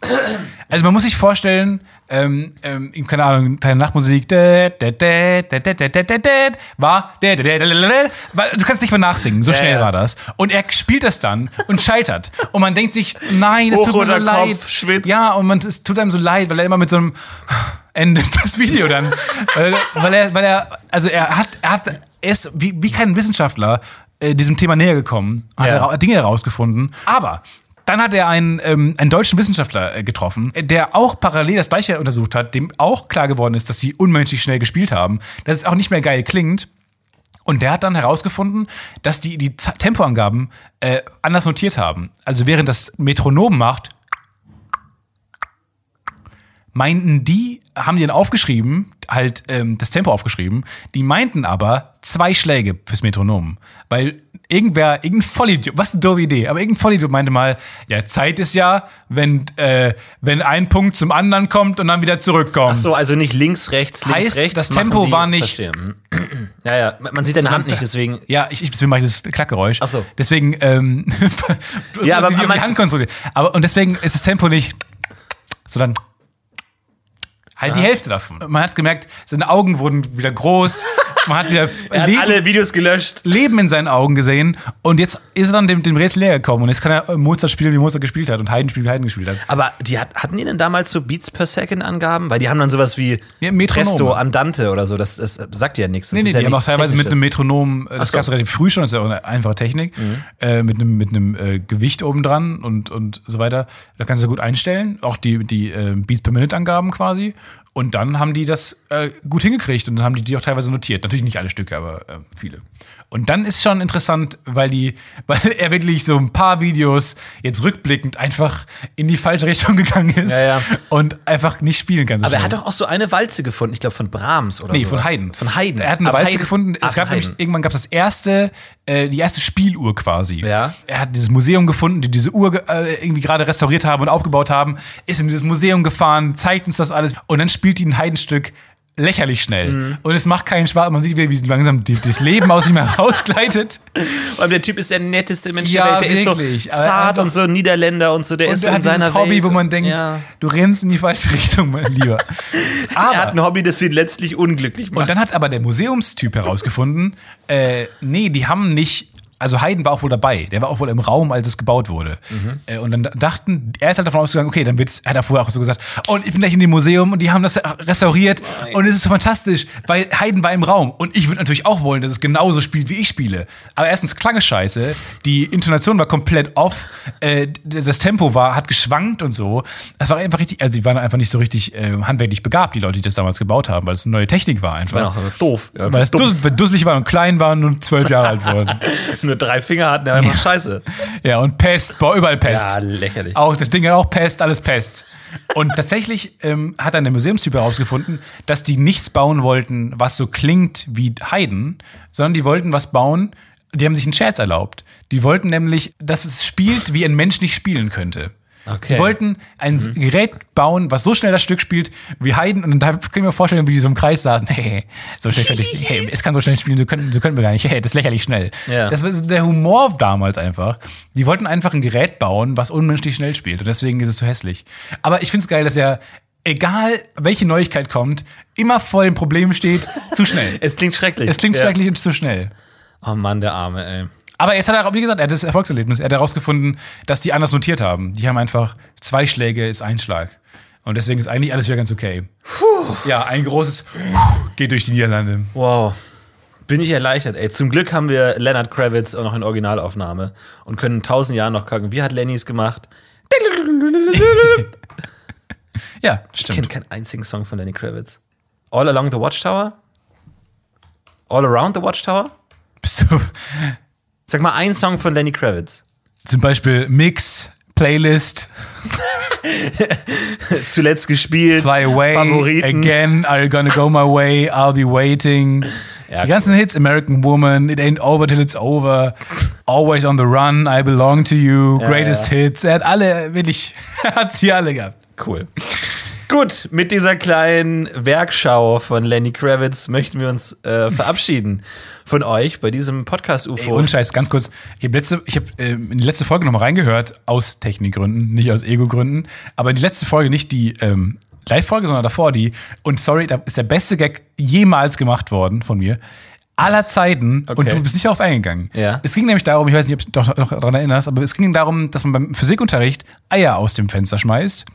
Also man muss sich vorstellen, ähm, ähm, keine Ahnung, kleine Nachtmusik, war, du kannst nicht mehr nachsingen, so schnell war das. Und er spielt das dann und scheitert. Und man denkt sich, nein, es tut mir so leid. Ja, und man, es tut einem so leid, weil er immer mit so einem endet das Video dann. weil, weil, er, weil er, also er hat, er hat, er ist wie, wie kein Wissenschaftler äh, diesem Thema näher gekommen, hat ja. Dinge herausgefunden. Aber dann hat er einen, ähm, einen deutschen Wissenschaftler äh, getroffen, äh, der auch parallel das gleiche untersucht hat, dem auch klar geworden ist, dass sie unmenschlich schnell gespielt haben, dass es auch nicht mehr geil klingt. Und der hat dann herausgefunden, dass die die Tempoangaben äh, anders notiert haben. Also während das Metronom macht, meinten die, haben die dann aufgeschrieben, halt ähm, das Tempo aufgeschrieben, die meinten aber zwei Schläge fürs Metronom. Weil irgendwer, irgendein Vollidiot, was eine doofe Idee, aber irgendein Vollidiot meinte mal, ja, Zeit ist ja, wenn, äh, wenn ein Punkt zum anderen kommt und dann wieder zurückkommt. Ach so, also nicht links, rechts, links, Heißt, rechts. das Tempo die- war nicht-. [clears throat] Ja, ja, man sieht deine Hand nicht, deswegen. Ja, ich, ich deswegen mache ich das Klackgeräusch. Ach so. Deswegen, ähm, [laughs] du Ja, aber man- die Hand konzentrieren. Aber, und deswegen ist das Tempo nicht, sondern halt die Hälfte davon. Man hat gemerkt, seine Augen wurden wieder groß. Man hat wieder [laughs] Er hat Leben, alle Videos gelöscht. Leben in seinen Augen gesehen. Und jetzt ist er dann dem, dem Rätsel näher gekommen. Und jetzt kann er Mozart spielen, wie Mozart gespielt hat. Und Haydn spielen, wie Haydn gespielt hat. Aber die hat, hatten die denn damals so Beats per Second Angaben? Weil die haben dann sowas wie Ja, Metronome. Presto, Andante oder so. Das, das sagt ja nichts. Das Nee, nee, ja die haben auch teilweise mit einem. Metronom, äh, das so. gab es relativ früh schon, das ist ja auch eine einfache Technik, äh, mit einem, mit einem äh, Gewicht oben dran und, und so weiter. Da kannst du gut einstellen, auch die, die äh, Beats per Minute Angaben quasi. Und dann haben die das äh, gut hingekriegt und dann haben die die auch teilweise notiert. Natürlich nicht alle Stücke, aber äh, viele. Und dann ist schon interessant, weil die, [laughs] weil er wirklich so ein paar Videos jetzt rückblickend einfach in die falsche Richtung [laughs] gegangen ist Ja, ja. und einfach nicht spielen kann. So Aber er schnell. hat doch auch so eine Walze gefunden, ich glaube von Brahms oder so. Nee, von Haydn. Von Haydn. Er hat eine Aber Walze Haydn- gefunden. Es gab nämlich, irgendwann gab es das erste, äh, die erste Spieluhr quasi. Ja. Er hat dieses Museum gefunden, die diese Uhr äh, irgendwie gerade restauriert haben und aufgebaut haben, ist in dieses Museum gefahren, zeigt uns das alles und dann spielt die ein Heidenstück lächerlich schnell. Mhm. Und es macht keinen Spaß. Man sieht, wie langsam die, das Leben aus ihm [laughs] herausgleitet. Und der Typ ist der netteste Mensch Ja, der Welt. Der wirklich. ist Aber so zart und so Niederländer und so. Der Und ist so in hat seiner Hobby, Welt. wo man denkt, Ja. du rennst in die falsche [laughs] Richtung, mein Lieber. Er hat Aber ein Hobby, das ihn letztlich unglücklich macht. Und dann hat aber der Museumstyp herausgefunden, äh, nee, die haben nicht. Also Haydn war auch wohl dabei, der war auch wohl im Raum, als es gebaut wurde. Äh, und dann dachten, er ist halt davon ausgegangen, okay, dann wird's, er hat er vorher auch so gesagt, und ich bin gleich in dem Museum und die haben das restauriert und es ist so fantastisch, weil Haydn war im Raum und ich würde natürlich auch wollen, dass es genauso spielt, wie ich spiele. Aber erstens klang es scheiße, die Intonation war komplett off, äh, das Tempo war, hat geschwankt und so. Es war einfach richtig, also die waren einfach nicht so richtig äh, handwerklich begabt, die Leute, die das damals gebaut haben, weil es eine neue Technik war einfach. War auch doof. Ja, Weil es dusselig war und klein war und zwölf Jahre alt wurden. [laughs] Nur drei Finger hatten, der war einfach scheiße. [laughs] Ja, und Pest, boah, überall Pest. Ja, lächerlich. Auch das Ding hat auch Pest, alles Pest. Und tatsächlich ähm, hat dann der Museumstyp herausgefunden, dass die nichts bauen wollten, was so klingt wie Haydn, sondern die wollten was bauen, die haben sich einen Scherz erlaubt. Die wollten nämlich, dass es spielt, wie ein Mensch nicht spielen könnte. Okay. Die wollten ein Mhm. Gerät bauen, was so schnell das Stück spielt wie Haydn. Und da kann ich mir vorstellen, wie die so im Kreis saßen. [laughs] Hey, so schnell kann ich, hey, es kann so schnell spielen, so können, so können wir gar nicht. Hey, das ist lächerlich schnell. Ja. Das war so der Humor damals einfach. Die wollten einfach ein Gerät bauen, was unmenschlich schnell spielt. Und deswegen ist es so hässlich. Aber ich finde es geil, dass er, egal welche Neuigkeit kommt, immer vor dem Problem steht, zu schnell. [laughs] Es klingt schrecklich. Es klingt Ja. schrecklich und zu schnell. Oh Mann, der Arme, ey. Aber jetzt hat er, wie gesagt, er hat das Erfolgserlebnis. Er hat herausgefunden, dass die anders notiert haben. Die haben einfach zwei Schläge ist ein Schlag. Und deswegen ist eigentlich alles wieder ganz okay. Ja, ein großes geht durch die Niederlande. Wow. Bin ich erleichtert, ey. Zum Glück haben wir Leonard Kravitz auch noch in Originalaufnahme und können in tausend Jahren noch gucken. Wie hat Lenny es gemacht? Ja, Ich kenne stimmt. keinen einzigen Song von Lenny Kravitz. All Along the Watchtower? All Around the Watchtower? Bist du Sag mal einen Song von Lenny Kravitz. zum Beispiel Mix, Playlist, [laughs] Zuletzt gespielt. Fly Away, Favoriten. Again, Are You Gonna Go My Way, I'll Be Waiting. Ja, die ganzen Hits, American Woman, It Ain't Over Till It's Over, Always on the Run, I Belong to You, Greatest Hits. Er hat alle, wirklich, [laughs] hat sie alle gehabt. Cool. Gut, mit dieser kleinen Werkschau von Lenny Kravitz möchten wir uns äh, [laughs] verabschieden von euch bei diesem Podcast-UFO. Und Scheiß, ganz kurz. Ich habe letzte, ich hab, äh, in die letzte Folge nochmal reingehört, aus Technikgründen, nicht aus Ego-Gründen. Aber in die letzte Folge, nicht die ähm, Live-Folge, sondern davor die. Und sorry, da ist der beste Gag jemals gemacht worden von mir. Aller Zeiten. Und Okay. du bist nicht darauf eingegangen. Ja. Es ging nämlich darum, ich weiß nicht, ob du dich noch, noch daran erinnerst, aber es ging darum, dass man beim Physikunterricht Eier aus dem Fenster schmeißt.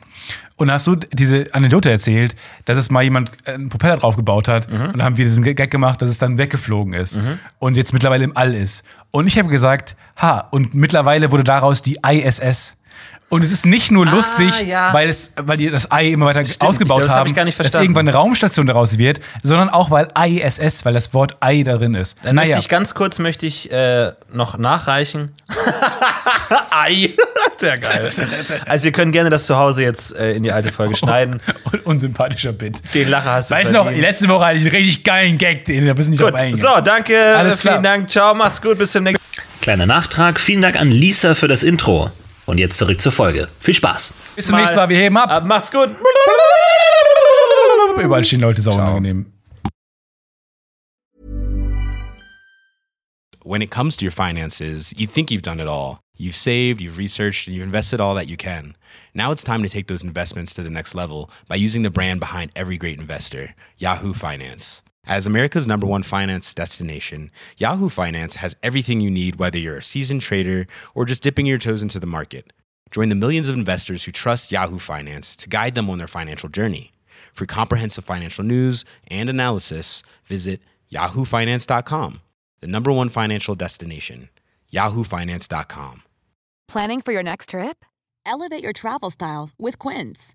Und hast du diese Anekdote erzählt, dass es mal jemand einen Propeller drauf gebaut hat. Und dann haben wir diesen Gag gemacht, dass es dann weggeflogen ist. Und jetzt mittlerweile im All ist. Und ich habe gesagt, ha, und mittlerweile wurde daraus die ISS. Und es ist nicht nur lustig, ja. weil, es, weil die das Ei immer weiter ausgebaut das hab haben, ich gar nicht dass irgendwann eine Raumstation daraus wird, sondern auch weil ISS, weil das Wort Ei darin ist. Dann möchte ich ganz kurz möchte ich äh, noch nachreichen. [laughs] Ei. [laughs] Sehr geil. Also ihr könnt gerne das zu Hause jetzt äh, in die alte Folge [laughs] schneiden. Und unsympathischer Bit. Den Lacher hast du Weißt du noch, letzte Woche hatte ich einen richtig geilen Gag, den da bist nicht Gut, so, danke. Alles klar. Vielen Dank. Ciao, macht's gut. Bis zum nächsten Kleiner Nachtrag, vielen Dank an Lisa für das Intro. Und jetzt zurück zur Folge. Viel Spaß. Bis zum nächsten Mal, wir heben ab. Mal. Macht's gut. Überall stehen Leute sauer unangenehm. when it comes to your finances, you think you've done it all. You've saved, you've researched, and you've invested all that you can. Now it's time to take those investments to the next level by using the brand behind every great investor, Yahoo Finance. As America's number one finance destination, Yahoo Finance has everything you need, whether you're a seasoned trader or just dipping your toes into the market. Join the millions of investors who trust Yahoo Finance to guide them on their financial journey. For comprehensive financial news and analysis, visit yahoofinance.com, the number one financial destination, yahoofinance.com. Planning for your next trip? Elevate your travel style with Quince.